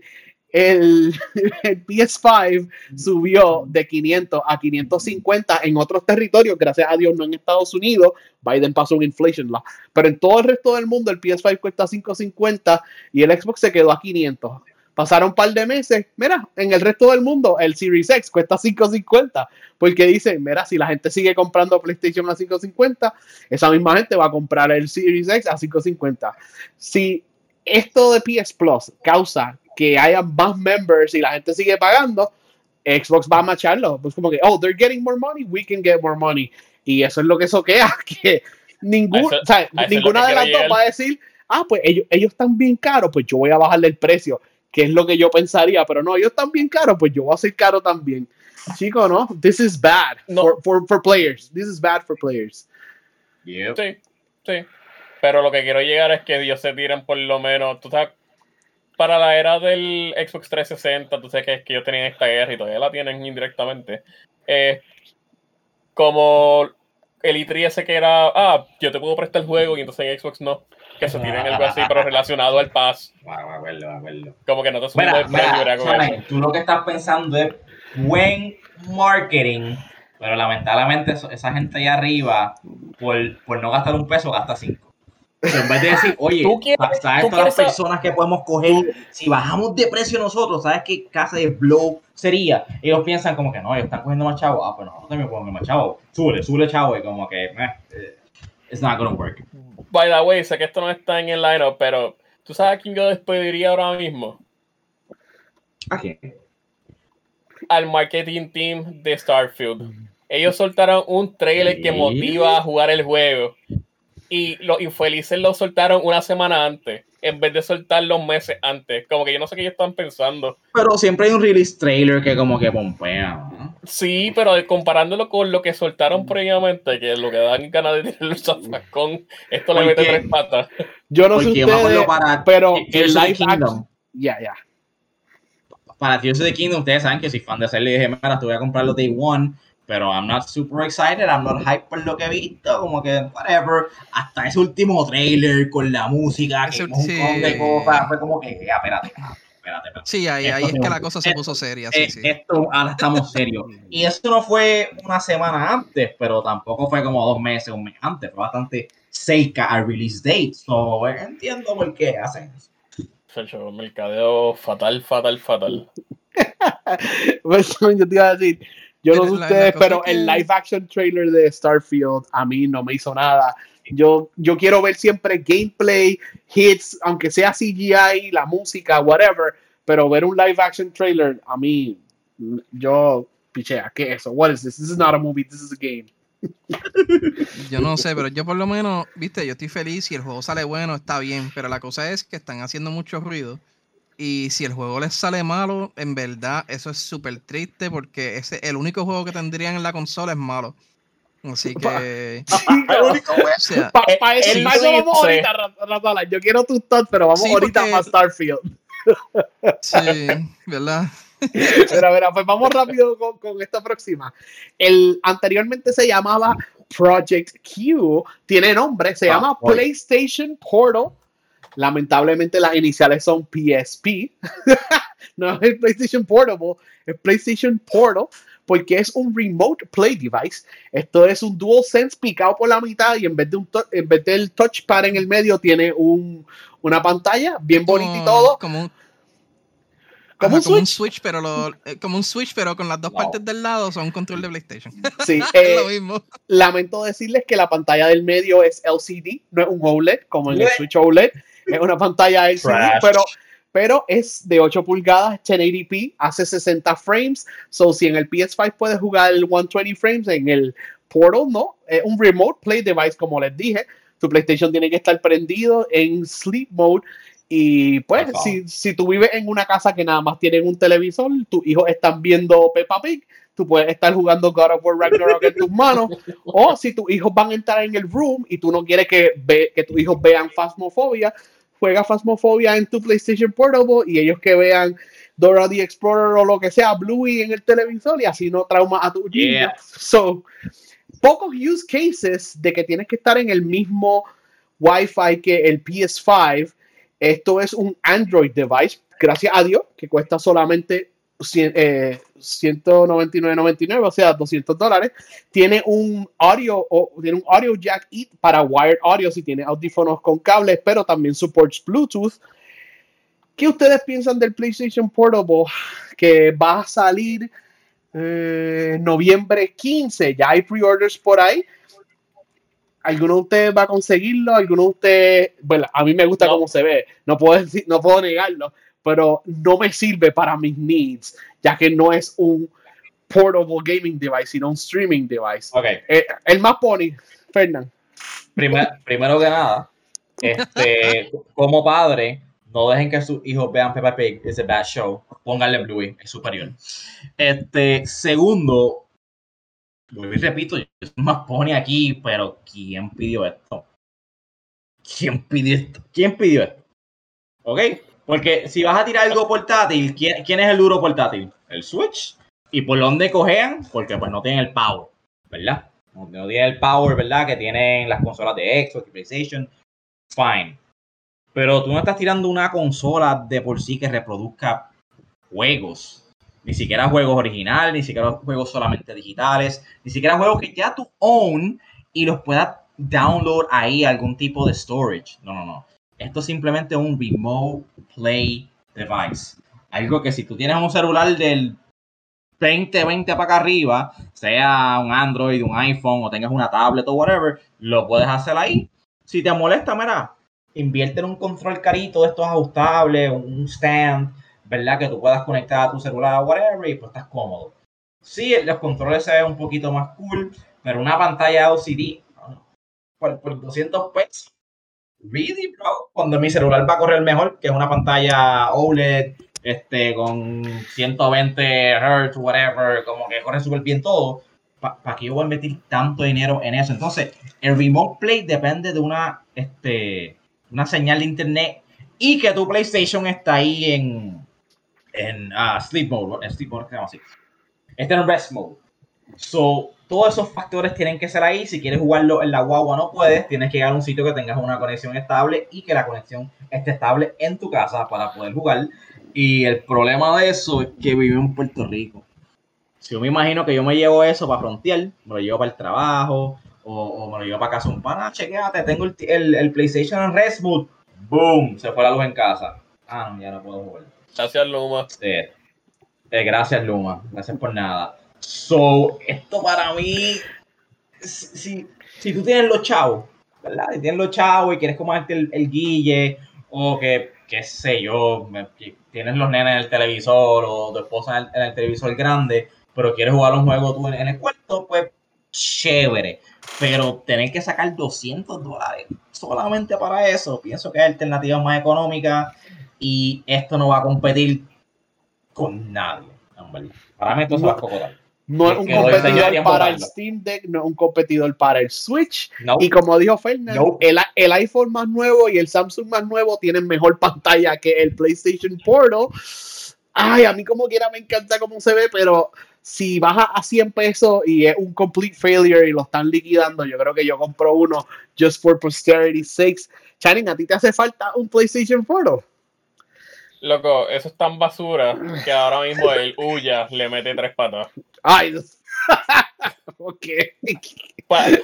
el, el PS5 subió de 500 a 550 en otros territorios, gracias a Dios no en Estados Unidos. Biden pasó un inflation law. Pero en todo el resto del mundo el PS5 cuesta 550 y el Xbox se quedó a 500. Pasaron un par de meses, mira, en el resto del mundo el Series X cuesta 550, porque dicen, mira, si la gente sigue comprando PlayStation a 550, esa misma gente va a comprar el Series X a 550. Si esto de PS Plus causa que haya más members y la gente sigue pagando, Xbox va a macharlo. Pues como que, oh, they're getting more money, we can get more money. Y eso es lo que soquea, que ningún, eso- o sea, ninguna que de las dos va a decir, ah, pues ellos, ellos están bien caros, pues yo voy a bajarle el precio, que es lo que yo pensaría, pero no, ellos están bien caros, pues yo voy a ser caro también. Chico, no, this is bad No. for, for, for players. This is bad for players. Yep. Sí, sí. Pero lo que quiero llegar es que ellos se tiren por lo menos, tú sabes, para la era del Xbox 360, tú sabes que, es que ellos tenían esta guerra y todavía la tienen indirectamente. Eh, como el i3 ese que era, ah, yo te puedo prestar el juego y entonces en Xbox no. Que se tiren algo así, pero relacionado al pass. Bueno, me acuerdo, me acuerdo. Como que no te subimos el tú lo que estás pensando es buen marketing, pero lamentablemente esa gente allá arriba, por, por no gastar un peso, gasta cinco. O sea, en vez de decir, oye, ¿Tú quieres- ¿sabes todas las personas que podemos coger? Si bajamos de precio nosotros, ¿sabes qué casa de blow sería? Ellos piensan como que no, ellos están cogiendo más chavos. Ah, pues nosotros también podemos más chavos. Súbele, súbele chavo. Y como que, eh, it's not gonna work. By the way, sé que esto no está en el lineup, pero ¿tú sabes a quién yo despediría ahora mismo? Aquí. al marketing team de Starfield. Ellos soltaron un trailer que motiva a jugar el juego. Y los infelices lo soltaron una semana antes, en vez de soltarlo meses antes. Como que yo no sé qué ellos están pensando. Pero siempre hay un release trailer que como que pompea, ¿no? Sí, pero comparándolo con lo que soltaron previamente, que es lo que dan ganas de tener el zafacón, esto le ¿Por mete tres patas. Yo no sé ustedes, para pero el Tears of the live Kingdom. action, ya, ya. para Tears of the Kingdom, ustedes saben que soy fan de hacerle dije, mira, te voy a comprar los Day One, pero I'm not super excited, I'm not hype por lo que he visto, como que, whatever, hasta ese último trailer con la música, que Ese- un montón sí. de cosas, fue como que, ya, espérate, espérate, espérate. Sí, ahí, ahí Esto es que la cosa se eh, puso seria, sí, Eh, sí. Esto, ahora estamos serios. Y eso no fue una semana antes, pero tampoco fue como dos meses, un mes antes, fue bastante cerca al release date, so eh, entiendo por qué hacen eso. Chacho, mercadeo fatal, fatal, fatal. Pues, yo te iba a decir, Yo no sé ustedes, pero el live action trailer de Starfield a mí no me hizo nada. Yo, yo quiero ver siempre gameplay, hits, aunque sea CGI, la música, whatever, pero ver un live action trailer a mí, yo pichea, ¿qué es eso? What is this? This is not a movie, this is a game. Yo no sé, pero yo por lo menos, viste, yo estoy feliz. Si el juego sale bueno, está bien. Pero la cosa es que están haciendo mucho ruido. Y si el juego les sale malo, en verdad, eso es súper triste porque ese, el único juego que tendrían en la consola es malo. Así que. Para eso, vamos ahorita, Ra- Razala. Yo quiero tus thoughts, pero vamos Sí, ahorita porque- a Starfield. sí, ¿verdad? Pero, mira, pues vamos rápido con, con esta próxima. El anteriormente se llamaba Project Q, tiene nombre, se Ah, llama oye. PlayStation Portal. Lamentablemente las iniciales son PSP. no es el PlayStation Portable, es PlayStation Portal porque es un remote play device. Esto es un DualSense picado por la mitad y en vez de un to- en vez del touchpad en el medio tiene un, una pantalla bien bonita y Como- todo. Como un, Como ajá, un Switch. pero lo, eh, como un Switch, pero con las dos Wow. partes del lado son un control de PlayStation. Sí, es eh, lo mismo. lamento decirles que la pantalla del medio es LCD, no es un OLED como en el Bleh. Switch OLED, es una pantalla LCD, pero, pero es de 8 pulgadas, 1080p, hace 60 frames, so si en el PS5 puedes jugar el 120 frames, en el Portal no, es un remote play device como les dije, tu PlayStation tiene que estar prendido en sleep mode. Y pues si, si tú vives en una casa que nada más tienen un televisor, tus hijos están viendo Peppa Pig, tú puedes estar jugando God of War Ragnarok en tus manos, o si tus hijos van a entrar en el room y tú no quieres que, ve, que tus hijos vean Phasmophobia, juega Phasmophobia en tu PlayStation Portable y ellos que vean Dora the Explorer o lo que sea, Bluey en el televisor y así no trauma a tus Yeah. So, pocos use cases de que tienes que estar en el mismo Wi-Fi que el PS5. Esto es un Android device, gracias a Dios, que cuesta solamente cien- eh, 199.99, o sea, 200 dólares. Tiene un audio o tiene un audio jack y para wired audio si tiene audífonos con cables, pero también supports Bluetooth. ¿Qué ustedes piensan del PlayStation Portable que va a salir eh, noviembre 15? Ya hay pre-orders por ahí. ¿Alguno de ustedes va a conseguirlo? ¿Alguno de ustedes? Bueno, a mí me gusta No. cómo se ve, no puedo, decir- no puedo negarlo, pero no me sirve para mis needs, ya que no es un portable gaming device, sino un streaming device. Ok, Eh, el más pony, Fernán. primer- primero que nada, este, como padre, no dejen que sus hijos vean Peppa Pig, it's a bad show. Pónganle Bluey, es superior. Este, segundo, y repito, yo soy más pone aquí, pero ¿quién pidió esto? ¿Quién pidió esto? ¿Quién pidió esto? ¿Ok? Porque si vas a tirar algo portátil, ¿quién, es el duro portátil? El Switch. ¿Y por dónde cojean? Porque pues no tienen el power, ¿verdad? No, no tienen el power, ¿verdad? Que tienen las consolas de Xbox PlayStation. Fine. Pero tú no estás tirando una consola de por sí que reproduzca juegos. Ni siquiera juegos originales, ni siquiera juegos solamente digitales, ni siquiera juegos que ya tú own y los puedas download ahí algún tipo de storage. No, no, no. Esto es simplemente un remote play device. Algo que si tú tienes un celular del 2020 para acá arriba, sea un Android, un iPhone o tengas una tablet o whatever, lo puedes hacer ahí. Si te molesta, mira, invierte en un control carito de estos ajustables, un stand, ¿verdad? Que tú puedas conectar a tu celular o whatever y pues estás cómodo. Sí, los controles se ven un poquito más cool, pero una pantalla LCD por, por 200 pesos. Really, bro? Cuando mi celular va a correr mejor, que es una pantalla OLED, este, con 120 Hz, whatever, como que corre súper bien todo. ¿Para qué yo voy a invertir tanto dinero en eso? Entonces, el Remote Play depende de una, este, una señal de internet y que tu PlayStation está ahí en, en ah, Sleep Mode, en Sleep Mode, ¿qué se llama así? Está en Rest Mode. So, todos esos factores tienen que ser ahí. Si quieres jugarlo en la guagua, no puedes. Tienes que llegar a un sitio que tengas una conexión estable y que la conexión esté estable en tu casa para poder jugar. Y el problema de eso es que vivo en Puerto Rico. Si yo me imagino que yo me llevo eso para frontear, me lo llevo para el trabajo o, o me lo llevo para casa un pana, chequéate, tengo el, el, el PlayStation en Rest Mode. Boom, se fue la luz en casa. Ah, no, ya no puedo jugar. Gracias, Luma. Sí. Eh, gracias, Luma. Gracias por nada. So, esto para mí, si, si tú tienes los chavos, ¿verdad? Si tienes los chavos y quieres comerte el, el guille, o que, qué sé yo, tienes los nenes en el televisor, o tu esposa en el, televisor grande, pero quieres jugar un juego tú en, en el cuarto, pues chévere. Pero tener que sacar 200 dólares solamente para eso, pienso que hay alternativas más económicas y esto no va a competir con nadie. Para mí esto se va a cocotar. No es un competidor para el Steam Deck, no es un competidor para el Switch. Y como dijo Fernando, el, el, iPhone más nuevo y el Samsung más nuevo tienen mejor pantalla que el PlayStation Portal. Ay, a mí como quiera me encanta cómo se ve, pero si baja a 100 pesos y es un complete failure y lo están liquidando, yo creo que yo compro uno just for posterity sakes. Channing, ¿a ti te hace falta un PlayStation 4? Loco, eso es tan basura que ahora mismo el Uya le mete tres patas. Ay, ok.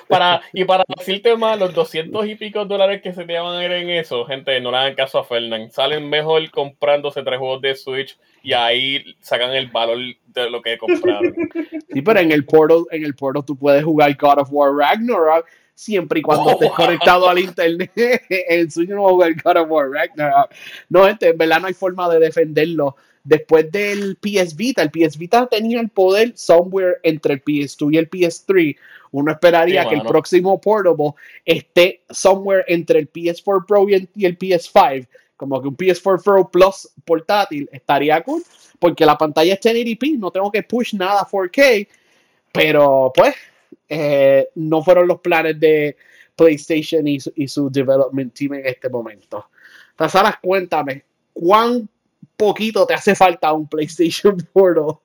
Para, y para decirte más, los 200 y pico dólares que se te van a ir en eso, gente, no le hagan caso a Fernand. Salen mejor comprándose tres juegos de Switch y ahí sacan el valor de lo que compraron. Sí, pero en el portal, en el portal tú puedes jugar God of War Ragnarok siempre y cuando estés oh. conectado al internet. en Switch no va a jugar God of War Ragnarok. No, gente, en verdad no hay forma de defenderlo. Después del PS Vita, el PS Vita tenía el poder somewhere entre el PS2 y el PS3. Uno esperaría que el próximo portable esté somewhere entre el PS4 Pro y el PS5 como que un PS4 Pro Plus portátil estaría cool, porque la pantalla es 1080p, no tengo que push nada 4K, pero pues eh, no fueron los planes de PlayStation y su, development team en este momento. Tazaras, cuéntame, ¿cuán poquito te hace falta un PlayStation Portal?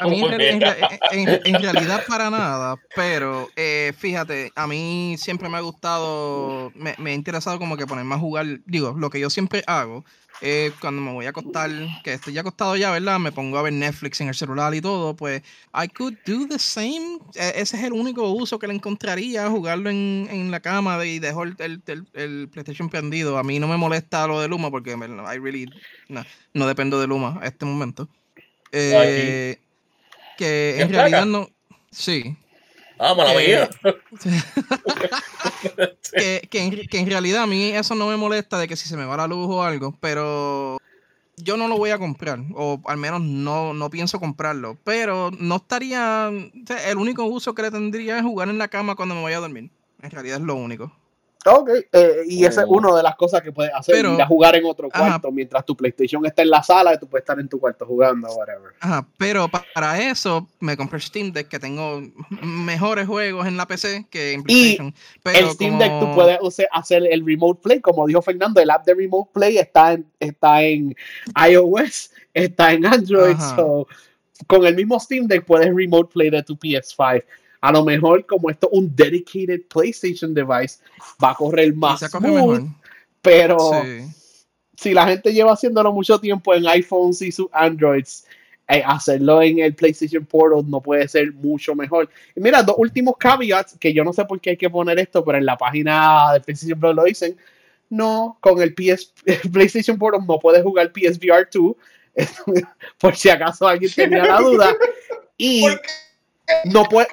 A mí en, realidad para nada, pero eh, fíjate, a mí siempre me ha gustado, me, me, ha interesado como que ponerme a jugar, digo, lo que yo siempre hago es cuando me voy a acostar, que estoy ya acostado ya, ¿verdad? Me pongo a ver Netflix en el celular y todo, pues I could do the same. E, ese es el único uso que le encontraría, jugarlo en, en la cama y dejo el, el, el, PlayStation prendido. A mí no me molesta lo de Luma porque I really, no, no dependo de Luma a este momento. Eh, que en realidad no. Sí. Ah, mala eh, que, que, en, que, en, realidad a mí eso no me molesta de que si se me va la luz o algo, pero yo no lo voy a comprar, o al menos no, no pienso comprarlo, pero no estaría, el único uso que le tendría es jugar en la cama cuando me vaya a dormir. En realidad es lo único. Ok, eh, y esa es oh. una de las cosas que puedes hacer, ir a jugar en otro cuarto, mientras tu PlayStation está en la sala y tú puedes estar en tu cuarto jugando, whatever. Ajá, pero para eso me compré Steam Deck, que tengo mejores juegos en la PC que en PlayStation. Y el Steam Deck tú puedes hacer el Remote Play, como dijo Fernando, el app de Remote Play está en, está en iOS, está en Android, so, con el mismo Steam Deck puedes Remote Play de tu PS5 a lo mejor como esto un dedicated PlayStation device va a correr más pero si la gente lleva haciéndolo mucho tiempo en iPhones y sus Androids eh, hacerlo en el PlayStation Portal no puede ser mucho mejor. Y mira, dos últimos caveats que yo no sé por qué hay que poner esto, pero en la página de PlayStation Portal lo dicen. No, con el PS, PlayStation Portal no puedes jugar PSVR 2, por si acaso alguien tenía la duda. Y no puede,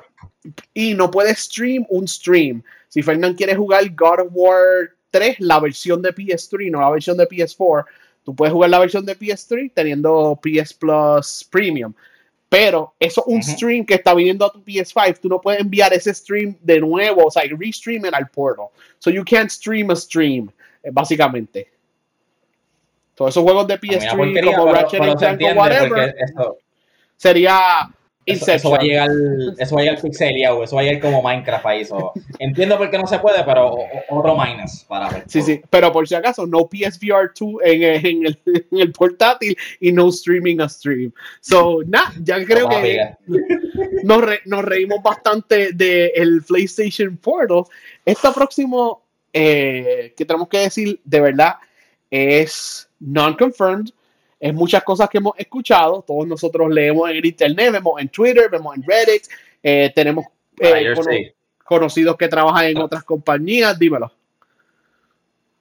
y no puedes stream un stream. Si Fernand quiere jugar God of War 3, la versión de PS3, no la versión de PS4, tú puedes jugar la versión de PS3 teniendo PS Plus Premium. Pero eso es un stream que está viniendo a tu PS5. Tú no puedes enviar ese stream de nuevo, o sea, restream al portal. So you can't stream a stream, eh, básicamente. Todos esos juegos de PS3 como Ratchet Clank whatever, sería eso, va a llegar, eso va a llegar pixeliado, eso va a llegar como Minecraft ahí. Eso. Entiendo por qué no se puede, pero otro minus para ver. Sí, sí, pero por si acaso, no PSVR 2 en, en, el, en el, portátil y no streaming a stream. So, nada, ya creo que nos, nos, reímos bastante del PlayStation Portal. Este próximo eh, que tenemos que decir, de verdad, es non-confirmed es muchas cosas que hemos escuchado, todos nosotros leemos en internet, vemos en Twitter, vemos en Reddit, eh, tenemos eh, conocidos que trabajan en otras compañías, dímelo.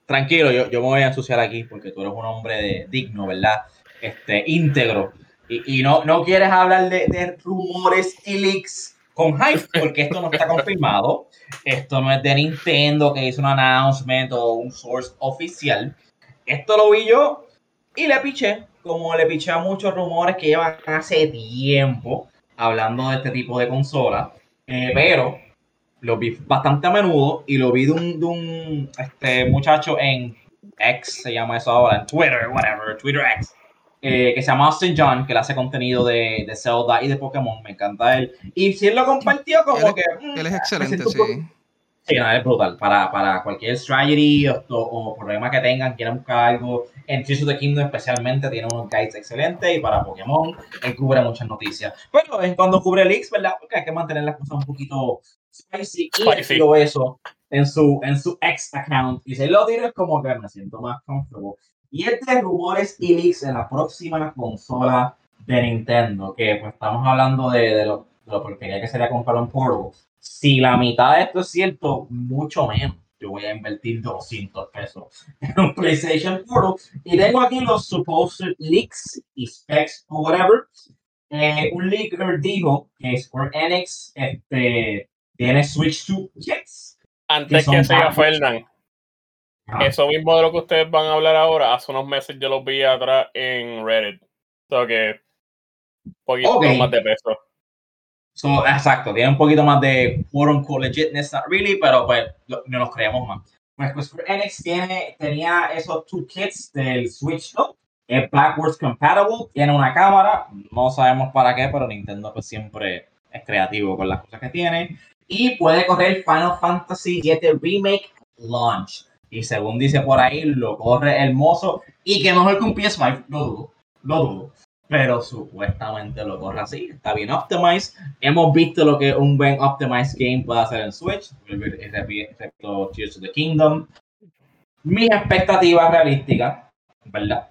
Tranquilo, yo, yo me voy a ensuciar aquí porque tú eres un hombre digno, ¿verdad? Este, íntegro. Y, y no, no quieres hablar de, de rumores y leaks con hype, porque esto no está confirmado. Esto no es de Nintendo que hizo un announcement o un source oficial. Esto lo vi yo y le piché, como le piché a muchos rumores que llevan hace tiempo hablando de este tipo de consola. Eh, pero lo vi bastante a menudo y lo vi de un, de un este, muchacho en X, se llama eso ahora, en Twitter, whatever, Twitter X, eh, que se llama Austin John, que le hace contenido de, de Zelda y de Pokémon, me encanta él. Y si él lo compartió, como Él- que... mm, Él es me excelente, sí. Sí, no, es brutal. Para, para cualquier strategy o, o problema que tengan, quieran buscar algo en Tears of the Kingdom especialmente, tiene unos guides excelentes y para Pokémon, él cubre muchas noticias. Pero en cuando cubre leaks, ¿verdad? Porque hay que mantener las cosas un poquito spicy y Spicy. eso en su, en su ex account y se lo es como que me siento más comfortable. Y este rumores y leaks en la próxima consola de Nintendo, que pues estamos hablando de, de lo, de lo porquería que sería comprar un Portal. Si la mitad de esto es cierto, mucho menos. Yo voy a invertir 200 pesos en un PlayStation Portal. Y tengo aquí los supposed leaks y specs o whatever. Eh, un leaker dijo que Square Enix este, tiene Switch 2 kits. Antes que siga backwards. Fernán, Ah, eso mismo de lo que ustedes van a hablar ahora, hace unos meses yo los vi atrás en Reddit. O sea que un poquito más de peso. So, exacto, tiene un poquito más de quote unquote legitness, not really, pero pues lo- no nos creemos más. Pues, pues Square Enix tiene, tenía esos two kits del Switch 2, es backwards compatible, tiene una cámara, no sabemos para qué, pero Nintendo pues siempre es creativo con las cosas que tiene, y puede correr Final Fantasy VII Remake Launch. Y según dice por ahí, lo corre hermoso, y que mejor que un PS5, lo dudo, lo dudo. Pero supuestamente lo corre así, está bien optimized, hemos visto lo que un buen optimized game puede hacer en Switch. Repito, Tears of the Kingdom. Mis expectativas realísticas, ¿verdad?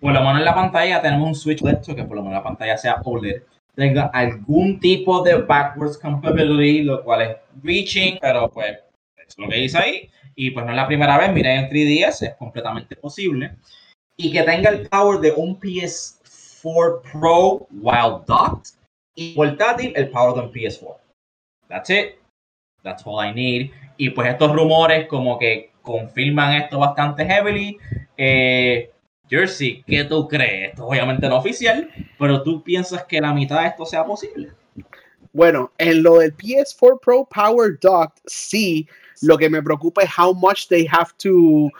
Por lo menos en la pantalla tenemos un Switch de hecho que por lo menos la pantalla sea OLED. Tenga algún tipo de backwards compatibility, lo cual es reaching, pero pues es lo que dice ahí. Y pues no es la primera vez, miren el 3DS, es completamente posible. Y que tenga el power de un PS4 Pro while docked y portátil el power un PS4. That's it. That's all I need. Y pues estos rumores como que confirman esto bastante heavily. Eh, Jersey, ¿qué tú crees? Esto es obviamente no oficial, pero tú piensas que la mitad de esto sea posible. Bueno, en lo del PS4 Pro Power Docked, sí. Lo que me preocupa es how much they have to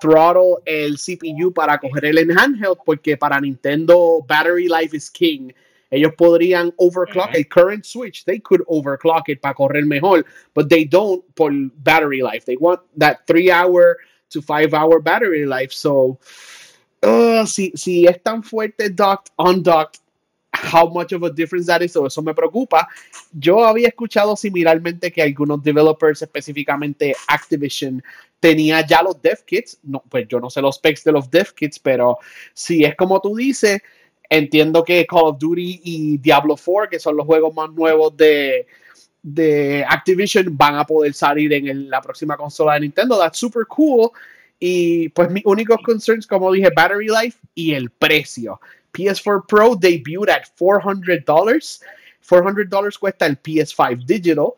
throttle el CPU para coger el en handheld, porque para Nintendo battery life is king. Ellos podrían overclock el current Switch. They could overclock it para correr mejor, but they don't por battery life. They want that three hour to five hour battery life. So, uh, si, si es tan fuerte docked, undocked, how much of a difference that is, so eso me preocupa. Yo había escuchado similarmente que algunos developers, específicamente Activision, tenía ya los dev kits. No, pues yo no sé los specs de los dev kits, pero si es como tú dices, entiendo que Call of Duty y Diablo 4, que son los juegos más nuevos de, de Activision, van a poder salir en el- la próxima consola de Nintendo. That's super cool. Y pues mis únicos concerns, como dije, battery life y el precio. PS4 Pro debuted at $400. $400 cuesta el PS5 Digital.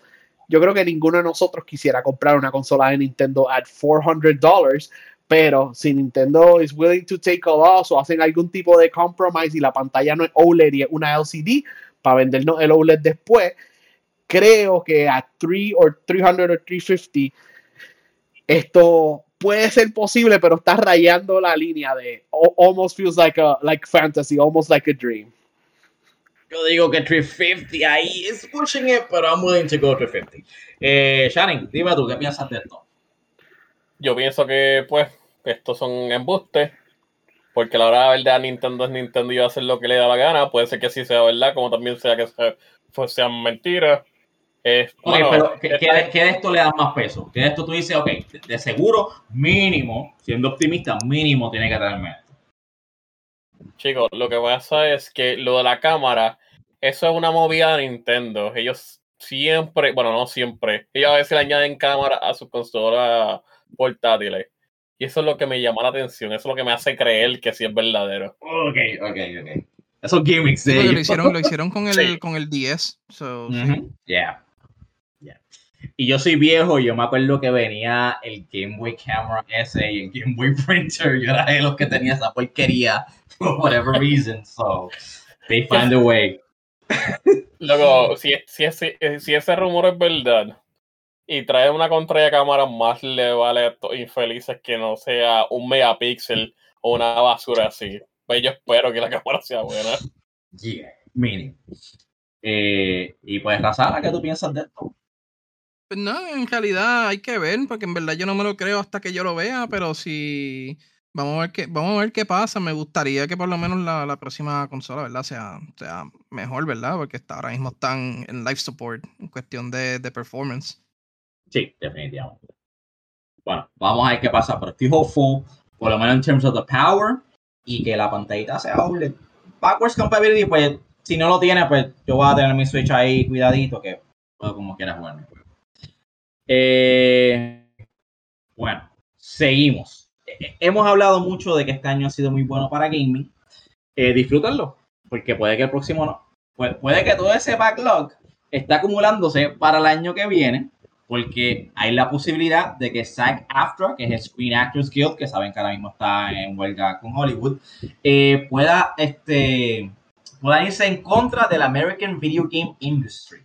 Yo creo que ninguno de nosotros quisiera comprar una consola de Nintendo at $400. Pero si Nintendo is willing to take a loss o hacen algún tipo de compromise y la pantalla no es OLED y es una LCD para vendernos el OLED después, creo que a 3 o 300 o 350 esto puede ser posible, pero está rayando la línea de al- almost feels like a like fantasy, almost like a dream. Yo digo que 350 ahí es pushing it, pero I'm willing to go 350. Eh, Shannon, dime tú, ¿qué piensas de esto? Yo pienso que, pues, estos son embustes. Porque la verdad, la verdad, Nintendo es Nintendo y va a hacer lo que le da la gana. Puede ser que sí sea verdad, como también sea que sea- pues, sean mentiras. Ok, bueno, pero ¿qué, qué de esto le da más peso? ¿Qué de esto tú dices, ok, de, de seguro, mínimo, siendo optimista, mínimo tiene que traerme esto? Chicos, lo que pasa es que lo de la cámara, eso es una movida de Nintendo. Ellos siempre, bueno, no siempre, ellos a veces le añaden cámara a sus consolas portátiles. Y eso es lo que me llama la atención, eso es lo que me hace creer que sí es verdadero. Ok, ok, ok. Esos gimmicks Sí, lo hicieron, lo hicieron con el, Sí. con el 10. so, sí. Yeah. Y yo soy viejo, yo me acuerdo que venía el Game Boy Camera ese y el Game Boy Printer. Yo era de los que tenía esa porquería for whatever reason. So they find a way. Luego, si, si, ese, si ese rumor es verdad y trae una contra de cámara, más le vale a estos infelices que no sea un megapíxel o una basura así. Pues yo espero que la cámara sea buena. Yeah, meaning. Eh, y pues, Razala, ¿qué tú piensas de esto? Pues no, en realidad hay que ver, porque en verdad yo no me lo creo hasta que yo lo vea, pero si vamos a ver qué, vamos a ver qué pasa. Me gustaría que por lo menos la, la próxima consola, ¿verdad? Sea, sea mejor, ¿verdad? Porque está, ahora mismo están en life support en cuestión de, de performance. Sí, definitivamente. Bueno, vamos a ver qué pasa, pero estoy hopeful, por lo menos en terms of the power, y que la pantallita sea OLED. Backwards compatibility, pues, si no lo tiene, pues yo voy a tener mi Switch ahí cuidadito, que puedo como quiera jugar. Eh, bueno, seguimos. Hemos hablado mucho de que este año ha sido muy bueno para gaming. Eh, disfrútenlo, porque puede que el próximo no. Pu- puede que todo ese backlog esté acumulándose para el año que viene porque hay la posibilidad de que SAG-AFTRA, que es el Screen Actors Guild, que saben que ahora mismo está en huelga con Hollywood, eh, pueda, este, pueda irse en contra del American Video Game Industry.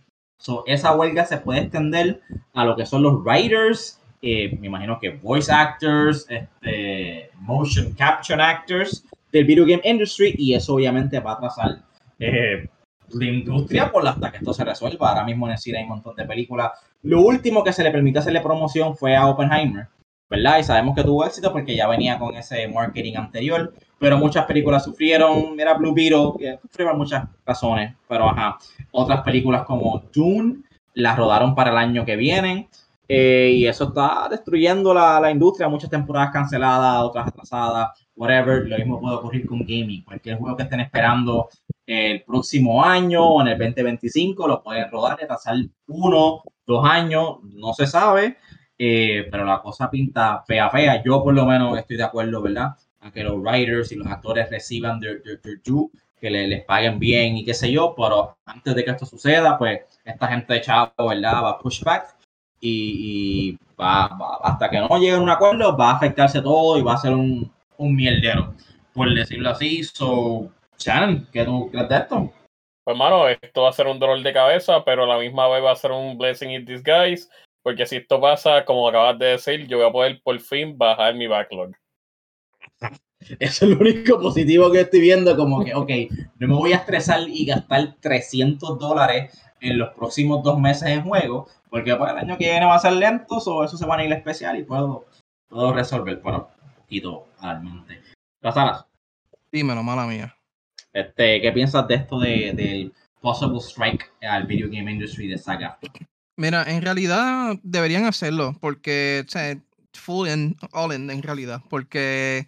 So, esa huelga se puede extender a lo que son los writers, eh, me imagino que voice actors, este, motion capture actors del video game industry, y eso obviamente va a atrasar eh, la industria por hasta que esto se resuelva. Ahora mismo en el hay un montón de películas lo último que se le permitió hacerle promoción fue a Oppenheimer, ¿verdad? Y sabemos que tuvo éxito porque ya venía con ese marketing anterior, pero muchas películas sufrieron, mira Blue Beetle, sufrieron muchas razones, pero ajá. Otras películas como Dune las rodaron para el año que viene, eh, y eso está destruyendo la, la industria, muchas temporadas canceladas, otras atrasadas, whatever. Lo mismo puede ocurrir con gaming, cualquier juego que estén esperando el próximo año o en el 2025 lo pueden rodar y atrasar uno, dos años, no se sabe, eh, pero la cosa pinta fea, fea. Yo por lo menos estoy de acuerdo, ¿verdad? A que los writers y los actores reciban their, their, their due, que le- les paguen bien y qué sé yo, pero antes de que esto suceda, pues esta gente de chavo, ¿verdad? Va a push back y, y va, va- hasta que no lleguen a un acuerdo va a afectarse todo y va a ser un, un mierdero, por decirlo así. So, Shannon, ¿qué tú crees de esto? Pues, hermano, esto va a ser un dolor de cabeza, pero a la misma vez va a ser un blessing in disguise. Porque si esto pasa, como acabas de decir, yo voy a poder por fin bajar mi backlog. Eso es lo único positivo que estoy viendo, como que, ok, no me voy a estresar y gastar 300 dólares en los próximos dos meses en juego, porque para el año que viene va a ser lento, o eso se va a ir especial y puedo, puedo resolver, pero un poquito alarmante. Razaras, Dímelo, mala mía. este, ¿qué piensas de esto de, del possible strike al video game industry de Saga? Mira, en realidad deberían hacerlo, porque, o sea, full in, all in, en realidad, porque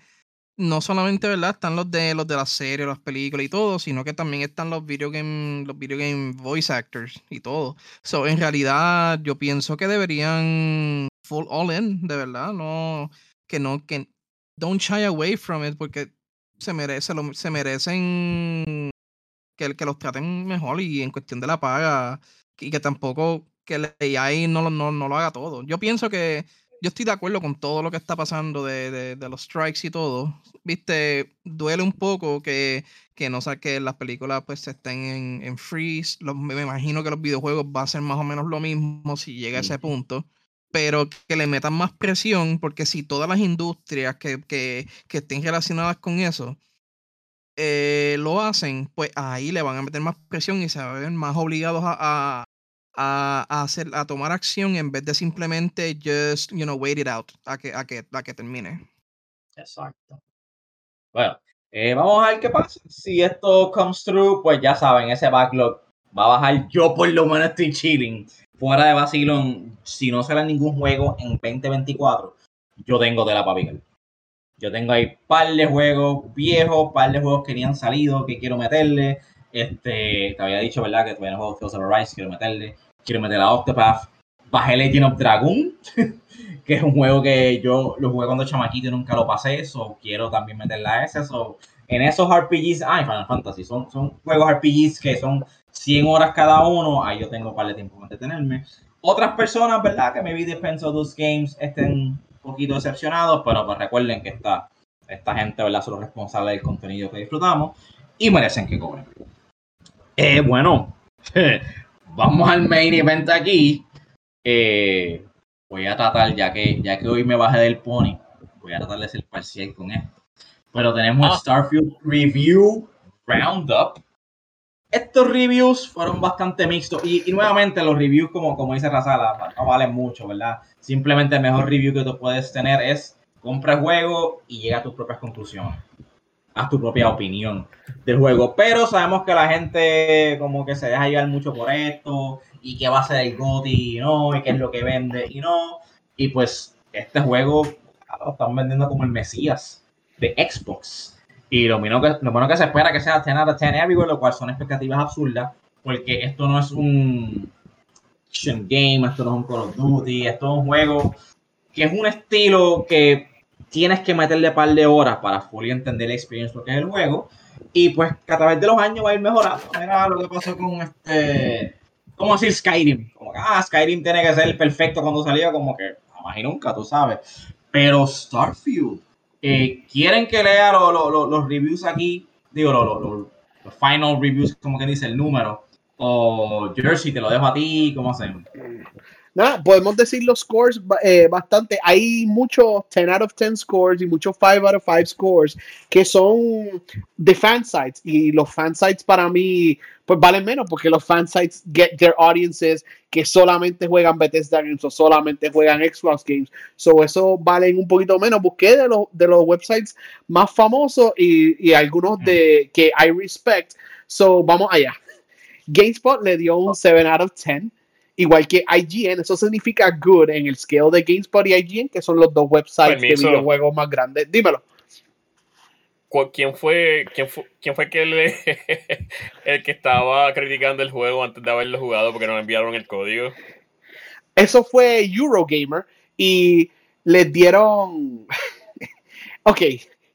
no solamente, ¿verdad? Están los de los de las series, las películas y todo, sino que también están los video game, los video game voice actors y todo. So, en realidad, yo pienso que deberían full all in, de verdad, no, que no, que don't shy away from it, porque se merece, lo- se merecen que, que los traten mejor y en cuestión de la paga y que tampoco que el AI no, no, no lo haga todo. Yo pienso que yo estoy de acuerdo con todo lo que está pasando de, de- de los strikes y todo. Viste, duele un poco que, que no sea que las películas pues estén en, en freeze. Los- me imagino que los videojuegos va a ser más o menos lo mismo si llega a ese punto. Pero que le metan más presión, porque si todas las industrias que, que, que estén relacionadas con eso eh, lo hacen, pues ahí le van a meter más presión y se van a ver más obligados a, a, a- hacer, a tomar acción en vez de simplemente just, you know, wait it out a que, a que, a que termine. Exacto. Bueno, eh, vamos a ver qué pasa. Si esto comes through, pues ya saben, ese backlog va a bajar. Yo por lo menos estoy chilling. Fuera de vacilón, si no sale ningún juego en 2024, yo tengo de la papica. Yo tengo ahí par de juegos viejos, par de juegos que ni han salido, que quiero meterle. Este, te había dicho, ¿verdad? Que todavía no juego Tales of Arise, quiero meterle. Quiero meter a Octopath. Bajé Legend of Dragon, que es un juego que yo lo jugué cuando chamaquito y nunca lo pasé, eso quiero también meterla a ese. So, en esos RPGs, ay, Final Fantasy, son, son juegos RPGs que son 100 horas cada uno, ahí yo tengo un par de tiempo para detenerme. Otras personas, ¿verdad? Que maybe depends of those games estén un poquito decepcionados, pero pues recuerden que esta, esta gente, ¿verdad? Son los responsables del contenido que disfrutamos y merecen que cobren. Eh, bueno, vamos al main event aquí. Eh, voy a tratar, ya que, ya que hoy me bajé del pony, voy a tratar de ser parcial con esto. Pero tenemos Ah. Starfield Review Roundup. Estos reviews fueron bastante mixtos. Y, y nuevamente, los reviews, como, como dice Razala, no valen mucho, ¿verdad? Simplemente el mejor review que tú puedes tener es compra el juego y llega a tus propias conclusiones. Tu propia opinión del juego. Pero sabemos que la gente como que se deja llevar mucho por esto. Y que va a ser el GOTY y no. Y qué es lo que vende y no. Y pues este juego lo están vendiendo como el Mesías de Xbox. Y lo bueno que, lo bueno que se espera que sea 10 out of 10 everywhere, lo cual son expectativas absurdas, porque esto no es un action game, esto no es un Call of Duty, esto es un juego que es un estilo que tienes que meterle par de horas para fully entender la experiencia que es el juego. Y pues a través de los años va a ir mejorando. Mira lo que pasó con este. ¿Cómo decir Skyrim? Como que, ah, Skyrim tiene que ser perfecto cuando salió, como que jamás y nunca, tú sabes. Pero Starfield, eh, ¿quieren que lea lo- lo- lo- los reviews aquí? Digo, lo- lo- lo- los final reviews, como que dice el número. O Jersey, te lo dejo a ti, ¿cómo hacemos? Nada, podemos decir los scores eh, bastante. Hay muchos 10 out of 10 scores y muchos 5 out of 5 scores que son de fan sites. Y los fan sites para mí, pues valen menos porque los fan sites get their audiences que solamente juegan Bethesda Games o solamente juegan Xbox Games. So eso valen un poquito menos. Busqué de los, de los websites más famosos y, y algunos de que I respect. So vamos allá. GameSpot le dio un 7 out of 10 igual que IGN, eso significa good en el scale de GameSpot y IGN, que son los dos websites Permiso. de videojuegos más grandes. Dímelo. ¿Cu- ¿Quién fue, quién fue, quién fue que el, el que estaba criticando el juego antes de haberlo jugado porque no le enviaron el código? Eso fue Eurogamer y les dieron. ok,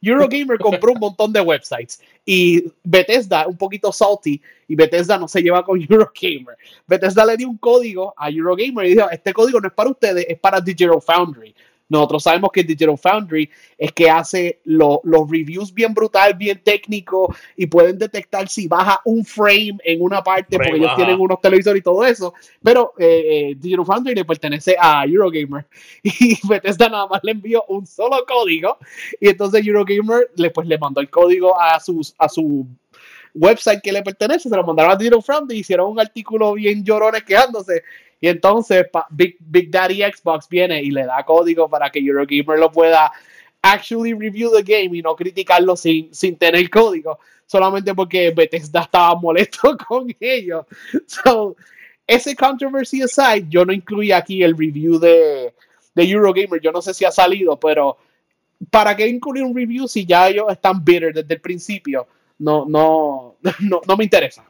Eurogamer compró un montón de websites y Bethesda, un poquito salty, y Bethesda no se lleva con Eurogamer. Bethesda le dio un código a Eurogamer y dijo: Este código no es para ustedes, es para Digital Foundry. Nosotros sabemos que Digital Foundry es que hace lo- los reviews bien brutal, bien técnico y pueden detectar si baja un frame en una parte Frame, porque ellos ajá. tienen unos televisores y todo eso. Pero eh, eh, Digital Foundry le pertenece a Eurogamer y Bethesda nada más le envió un solo código y entonces Eurogamer le, pues, le mandó el código a, sus, a su website que le pertenece, se lo mandaron a Digital Foundry y hicieron un artículo bien llorones quejándose y entonces Big, Big Daddy Xbox viene y le da código para que Eurogamer lo pueda actually review the game y no criticarlo sin, sin tener código, solamente porque Bethesda estaba molesto con ellos. So, ese controversy aside, yo no incluí aquí el review de, de Eurogamer, yo no sé si ha salido, pero ¿para qué incluir un review si ya ellos están bitter desde el principio? No, no, no, no me interesa.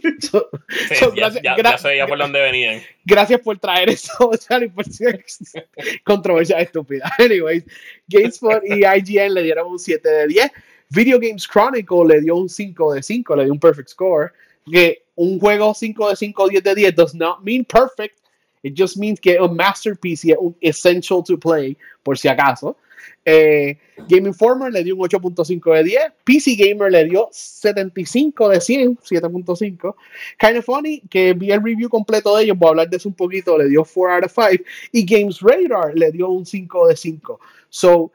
So- Sí, so, ya, gracias- ya, ya ya por dónde venían. Gracias por traer eso, Charlie, por ser controversia estúpida. Anyways, GameSpot y IGN le dieron un 7 de 10. Video Games Chronicle le dio un 5 de 5, le dio un perfect score. Que un juego 5 de 5, 10 de 10 does not mean perfect. It just means que es un masterpiece y es un essential to play, por si acaso. Eh, Game Informer le dio un 8.5 de 10. PC Gamer le dio 75 de 100, 7.5. Kind of Funny, que vi el review completo de ellos, voy a hablar de eso un poquito, le dio 4 out of 5. Y Games Radar le dio un 5 de 5. So,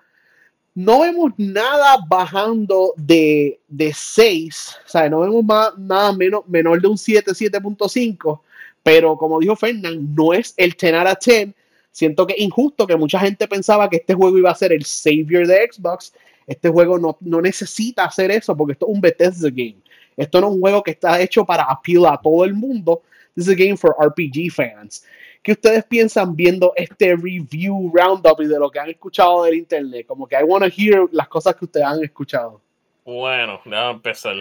no vemos nada bajando de, de 6, o sea, no vemos más, nada menos, menor de un 7, 7.5, pero como dijo Fernand, no es el 10 out of 10. Siento que es injusto que mucha gente pensaba que este juego iba a ser el savior de Xbox. Este juego no, no necesita hacer eso porque esto es un Bethesda game. Esto no es un juego que está hecho para appeal a todo el mundo. This is a game for RPG fans. ¿Qué ustedes piensan viendo este review roundup y de lo que han escuchado del internet? Como que I want to hear las cosas que ustedes han escuchado. Bueno, déjame empezar.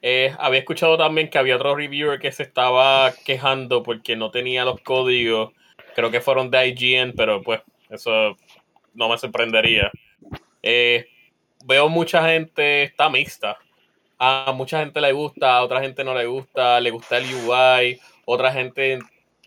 Eh, había escuchado también que había otro reviewer que se estaba quejando porque no tenía los códigos. Creo que fueron de IGN, pero pues Eso no me sorprendería. Eh, veo mucha gente, está mixta. A mucha gente le gusta, a otra gente no le gusta, le gusta el UI, otra gente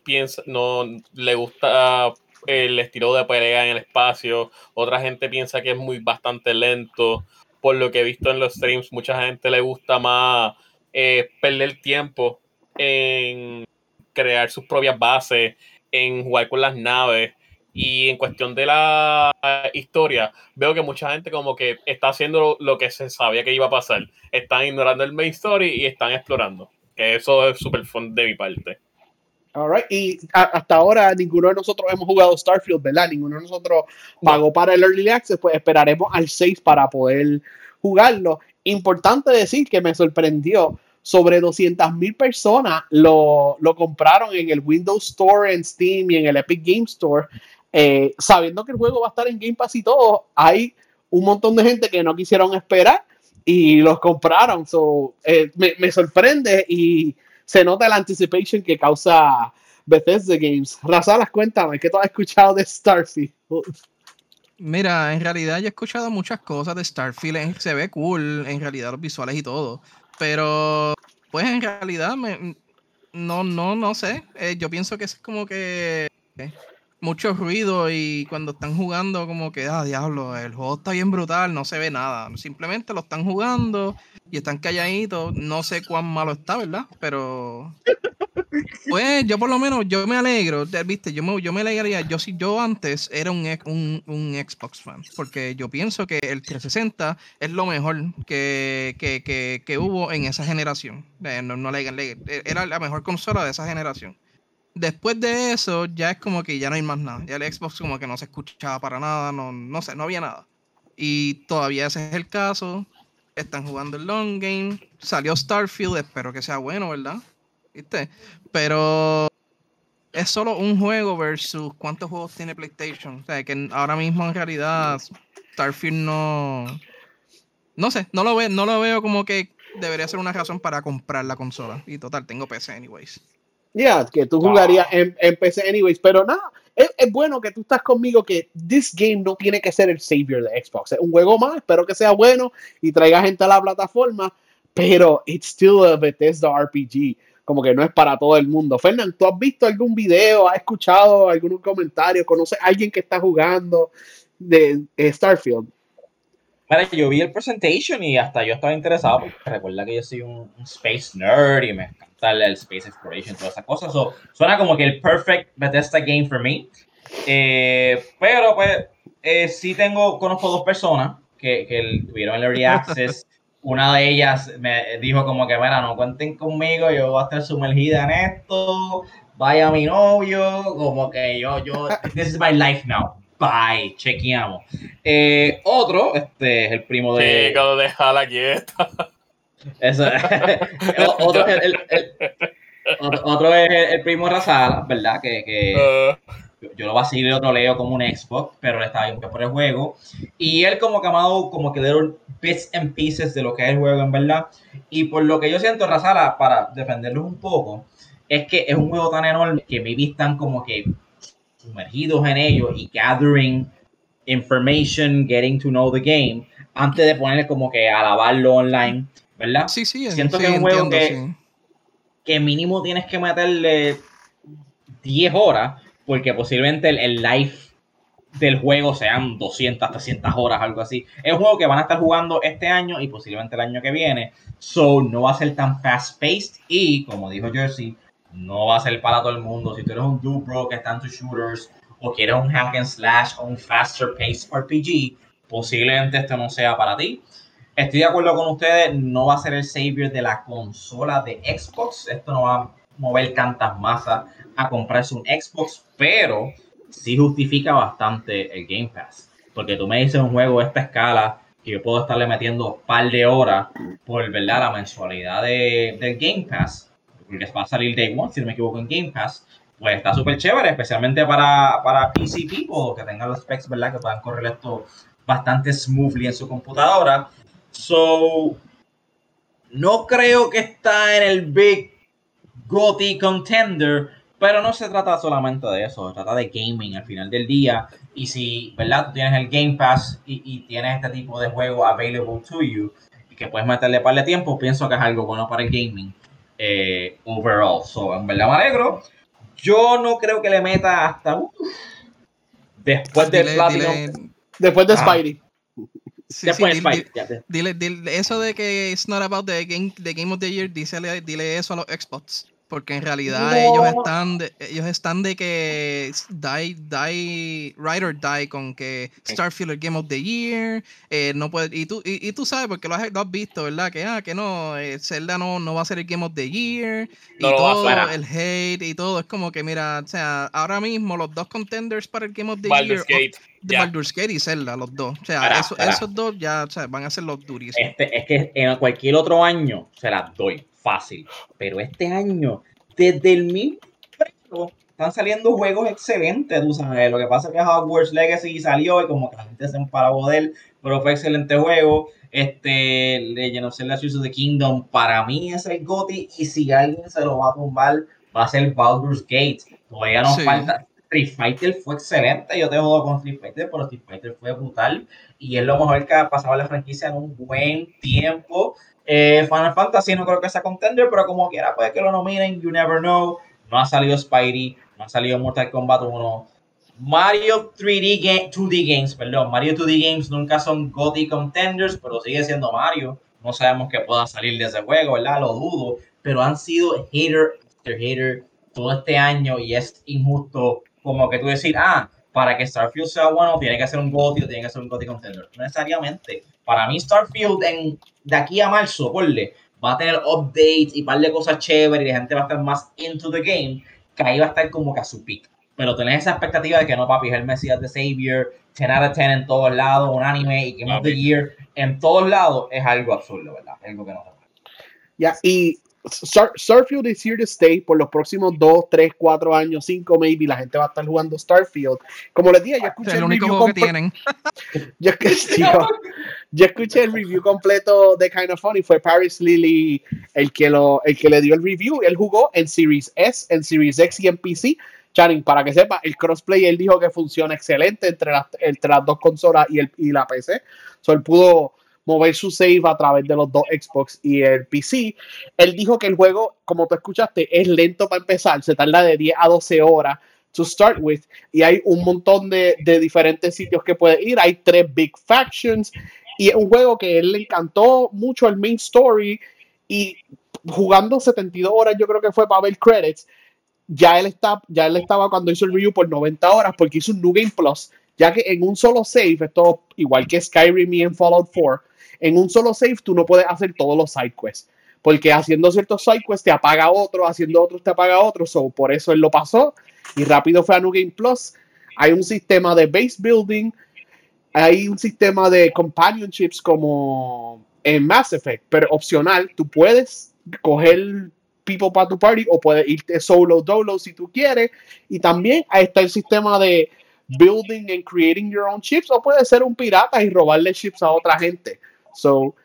piensa, no le gusta el estilo de pelea en el espacio, otra gente piensa que es muy bastante lento. Por lo que he visto en los streams, mucha gente le gusta más eh, perder tiempo en crear sus propias bases, en jugar con las naves. Y en cuestión de la historia, veo que mucha gente como que está haciendo lo que se sabía que iba a pasar. Están ignorando el main story y están explorando. Que eso es súper fun de mi parte. Alright, y hasta ahora ninguno de nosotros hemos jugado Starfield, ¿verdad? Ninguno de nosotros pagó para el Early Access, pues esperaremos al 6 para poder jugarlo. Importante decir que me sorprendió, sobre 200 mil personas lo, lo, compraron en el Windows Store, en Steam y en el Epic Game Store eh, sabiendo que el juego va a estar en Game Pass y todo, hay un montón de gente que no quisieron esperar y los compraron. So, eh, me, sorprende y se nota la anticipation que causa Bethesda Games. Razalas, cuéntame, ¿qué tú has escuchado de Starfield? Mira, en realidad yo he escuchado muchas cosas de Starfield. Se ve cool, en realidad, los visuales y todo. Pero, pues en realidad, me, no, no, no sé. Eh, yo pienso que es como que mucho ruido y cuando están jugando como que, ah, diablo, el juego está bien brutal, no se ve nada. Simplemente lo están jugando y están calladitos. No sé cuán malo está, ¿verdad? Pero... Pues yo por lo menos, yo me alegro, viste, yo me, yo me alegraría, yo si yo antes era un, un, un, Xbox fan, porque yo pienso que el 360 es lo mejor que, que, que, que hubo en esa generación. Eh, no, no, era la mejor consola de esa generación después de eso, ya es como que ya no hay más nada. Ya el Xbox como que no se escuchaba para nada, no, no sé, no había nada. Y todavía ese es el caso. Están jugando el long game. Salió Starfield, espero que sea bueno, ¿verdad? ¿Viste? Pero es solo un juego versus cuántos juegos tiene PlayStation. O sea, que ahora mismo en realidad Starfield no... No sé, no lo, ve, no lo veo como que debería ser una razón para comprar la consola. Y total, tengo PC anyways. Ya, que tú jugarías en, PC anyways, pero nada, es, bueno que tú estás conmigo que this game no tiene que ser el savior de Xbox. Es un juego más, espero que sea bueno y traiga gente a la plataforma, pero it's still a Bethesda RPG. Como que no es para todo el mundo. Fernando, ¿tú has visto algún video, has escuchado algún comentario, conoces a alguien que está jugando de Starfield? Mira, yo vi el presentation y hasta yo estaba interesado porque recuerda que yo soy un, space nerd y me encanta el, space exploration y todas esas cosas. suena como que el perfect Bethesda game for me. Eh, pero pues eh, sí tengo, conozco dos personas que, que tuvieron el early access. Una de ellas me dijo como que, mira, no cuenten conmigo, yo voy a estar sumergida en esto, vaya mi novio, como que yo, yo, this is my life now. Bye, chequeamos. Eh, otro, este es el primo de. Chico, déjala quieta. Eso, otro, el, el, otro, es el, primo Razala, ¿verdad? Que, que uh. yo, lo lo seguir otro leo como un Xbox, pero él estaba bien por el juego. Y él, como que amado, como que dieron bits and pieces de lo que es el juego, en verdad. Y por lo que yo siento, Razala, para defenderlos un poco, es que es un juego tan enorme que me están como que sumergidos en ello y gathering information, getting to know the game, antes de ponerle como que alabarlo online, ¿verdad? Sí, sí, Siento que es un juego que, que mínimo tienes que meterle 10 horas, porque posiblemente el, el life del juego sean 200, 300 horas, algo así. Es un juego que van a estar jugando este año y posiblemente el año que viene. So, no va a ser tan fast-paced y, como dijo Jersey, no va a ser para todo el mundo. Si tú eres un dude bro que está en tus shooters o quieres un hack and slash o un faster paced RPG, posiblemente esto no sea para ti. Estoy de acuerdo con ustedes, no va a ser el savior de la consola de Xbox. Esto no va a mover tantas masas a comprarse un Xbox, pero sí justifica bastante el Game Pass. Porque tú me dices un juego de esta escala que yo puedo estarle metiendo un par de horas por ¿verdad? la mensualidad de, del Game Pass porque va a salir Day One, si no me equivoco, en Game Pass, pues está súper chévere, especialmente para, para PC people que tengan los specs, ¿verdad? Que puedan correr esto bastante smoothly en su computadora. So, no creo que está en el Big GOTY Contender, Pero no se trata solamente de eso, se trata de gaming al final del día. Y si, ¿verdad? Tú tienes el Game Pass y, y tienes este tipo de juego available to you, y que puedes meterle par de tiempo, pienso que es algo bueno para el gaming eh, overall. So, en verdad me alegro. Yo no creo que le meta hasta uh, después de Dile- Platinum. dile- Después de Ah. Spidey. sí, después sí, de dile- te- Dile, dile- eso de que it's not about the game, the game of the year, dísele- dile eso a los Xbox. Porque en realidad No. ellos están de, ellos están de que die, die, ride or die con que Starfield el Game of the Year, eh, no puede, y tú, y, y tú sabes porque lo has, lo has visto, ¿verdad? Que ah, que no, eh, Zelda no, no va a ser el Game of the Year, y No todo, el hate y todo, es como que mira, o sea, ahora mismo los dos contenders para el Game of the Baldur's Year, Gate. de ya. Baldur's Gate y Zelda, los dos. O sea, Para, eso- para. esos dos ya o sea, van a ser los durísimos. Este, es que en cualquier otro año se las doy fácil. Pero este año, desde el mismo están saliendo juegos excelentes, tú sabes. Lo que pasa es que Hogwarts Legacy salió y como que la gente se emparó de él, pero fue excelente juego. Este, Legend of Zelda Tears of the Kingdom, para mí es el GOTY y si alguien se lo va a tumbar, va a ser Baldur's Gate. Todavía nos Sí. falta. Street Fighter fue excelente, yo te jodo con Street Fighter, pero Street Fighter fue brutal y es lo mejor que ha pasado la franquicia en un buen tiempo. Eh, Final Fantasy no creo que sea contender, pero como quiera, puede que lo nominen, you never know. No ha salido Spidey, no ha salido Mortal Kombat 1. Mario 3D Game, 2D Games, perdón, Mario 2D Games nunca son GOTY contenders, pero sigue siendo Mario. No sabemos que pueda salir de ese juego, ¿verdad? Lo dudo, pero han sido hater after hater todo este año y es injusto como que tú decir, ah, para que Starfield sea bueno tiene que ser un GOTY o tiene que ser un GOTY contender. No necesariamente. Para mí Starfield en, de aquí a marzo, ponle, va a tener updates y par de cosas chéveres y la gente va a estar más into the game, que ahí va a estar como que a su peak. Pero tenés esa expectativa de que no, papi, es el Mesías de Savior, 10 out of 10 en todos lados, un anime y Game of the. Year en todos lados, es algo absurdo, ¿verdad? Es algo que no se puede. Ya, y Star- Starfield is here to stay por los próximos 2, 3, 4 años, 5 maybe. La gente va a estar jugando Starfield. Como les dije, yo escuché sea, el el único review que tienen. Yo, escuché- yo- yo escuché el review completo de Kind of Funny. Fue Paris Lily el que, lo, el que le dio el review. Él jugó en Series S, en Series X y en PC. Channing, para que sepa, el crossplay él dijo que funciona excelente entre las, entre las dos consolas y, el, y la PC. So, él pudo mover su save a través de los dos Xbox y el PC. Él dijo que el juego, como tú escuchaste, es lento para empezar. Se tarda de 10 a 12 horas to start with. Y hay un montón de, de diferentes sitios que puedes ir. Hay tres big factions. Y es un juego que él le encantó mucho el main story. Y jugando 72 horas, yo creo que fue para ver credits. Ya él, está, ya él estaba cuando hizo el review por 90 horas porque hizo un New Game Plus. Ya que en un solo save, esto igual que Skyrim y en Fallout 4, en un solo save tú no puedes hacer todos los side quests. Porque haciendo ciertos side quests te apaga otro, haciendo otros te apaga otro. So, por eso él lo pasó y rápido fue a New Game Plus. Hay un sistema de base building, hay un sistema de companionships como en Mass Effect, pero opcional. Tú puedes coger people para tu party o puedes irte solo dolo si tú quieres. Y también está el sistema de building and creating your own chips o puedes ser un pirata y robarle chips a otra gente. So,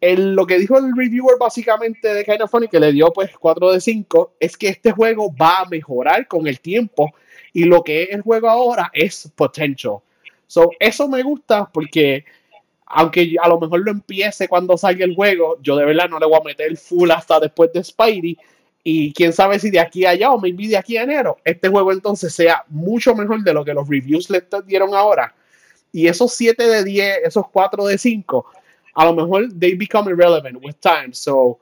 lo que dijo el reviewer básicamente de Kind of Funny, que le dio pues 4 de 5, es que este juego va a mejorar con el tiempo y lo que es el juego ahora es potential. So, eso me gusta porque aunque a lo mejor lo empiece cuando salga el juego, yo de verdad no le voy a meter full hasta después de Spidey. Y quién sabe si de aquí a allá o maybe de aquí a enero, este juego entonces sea mucho mejor de lo que los reviews le dieron ahora. Y esos 7 de 10, esos 4 de 5, a lo mejor they become irrelevant with time. So,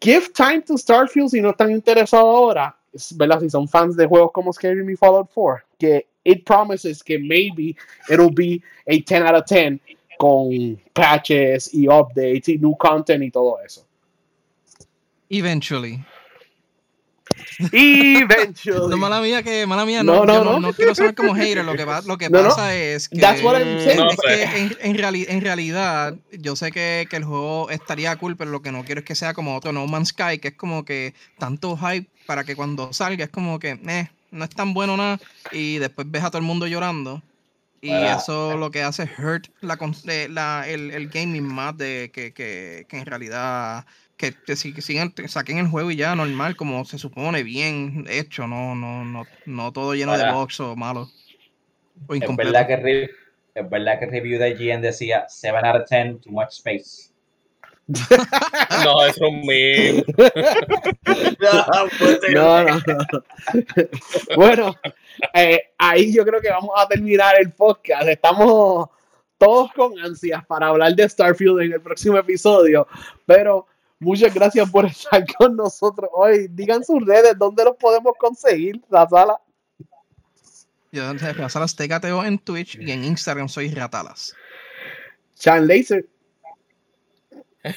give time to Starfield si no están interesados ahora, ¿verdad? Si son fans de juegos como Skyrim y Fallout 4, que it promises que maybe it'll be a 10 out of 10 con patches y updates y new content y todo eso. Eventually. Eventually. No, mala mía que, mala mía, No, no, no, no, no. quiero sonar como hater, lo que, pa- lo que No, no. pasa es que... That's what I'm saying. Es que en, en, reali- en realidad, yo sé que, que el juego estaría cool, pero lo que no quiero es que sea como otro No Man's Sky, que es como que tanto hype para que cuando salga es como que, eh, no es tan bueno nada, y después ves a todo el mundo llorando. Y Para- eso lo que hace es hurt la, eh, la- el, el gaming más de que, que, que en realidad que, que si- que sigan, que saquen el juego y ya normal, como se supone, bien hecho, no, no, no, no todo lleno de bugs o malo. O Es incompleto. verdad, que es verdad que el review de GN decía 7 out of 10, too much space. No, es un meme. No, no, no. Bueno, eh, ahí yo creo que vamos a terminar el podcast. Estamos todos con ansias para hablar de Starfield en el próximo episodio, pero muchas gracias por estar con nosotros hoy. Digan sus redes, ¿dónde los podemos conseguir? La sala. Yo en Razalas TKTO en Twitch y en Instagram soy Ratalas. Chan Laser.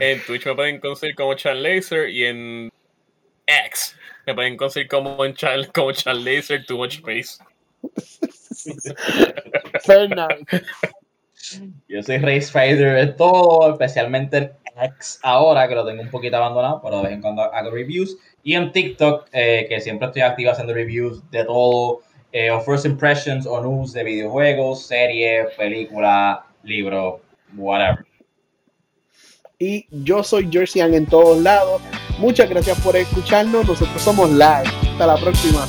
En Twitch me pueden conseguir como Chan Laser y en X me pueden conseguir como en Chan, como Chan Laser Too Much Space. Fernand. Yo soy Ray Spider de todo, especialmente el X ahora, que lo tengo un poquito abandonado, pero de vez en cuando hago reviews. Y en TikTok, eh, que siempre estoy activo haciendo reviews de todo, eh, o first impressions o news de videojuegos, series, películas, libros, whatever. Y yo soy Jerseyan en todos lados. Muchas gracias por escucharnos. Nosotros somos Live. Hasta la próxima.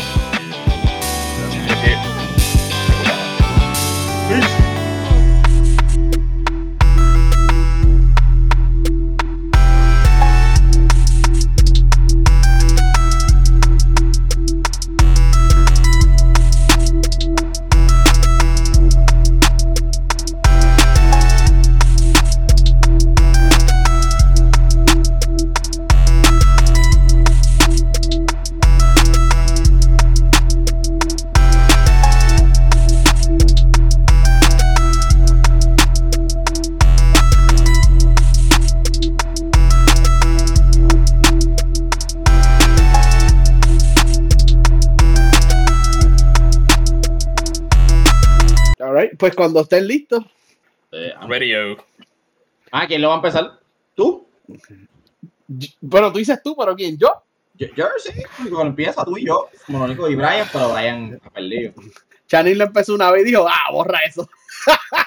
Pues cuando estén listos. Eh, Radio. ah, ¿quién lo va a empezar? ¿Tú? Bueno, tú dices tú, pero ¿quién? ¿Yo? Yo, yo sí, cuando empieza tú y yo, Monónico y Brian, pero Brian ha perdido. Chanil lo empezó una vez y dijo, ah, borra eso.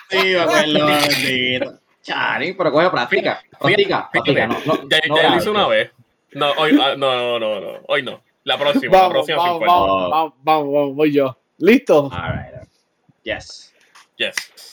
Sí, me acuerdo, bendito. Chari, pero coge práctica. Practica, practica. No, no, Ya, no ya lo hice una vez. No, hoy, ah, no, no, no, no, hoy no. La próxima, la próxima vamos, 50. vamos, vamos, vamos, vamos, voy yo. ¿Listo? All right. Yes. Yes.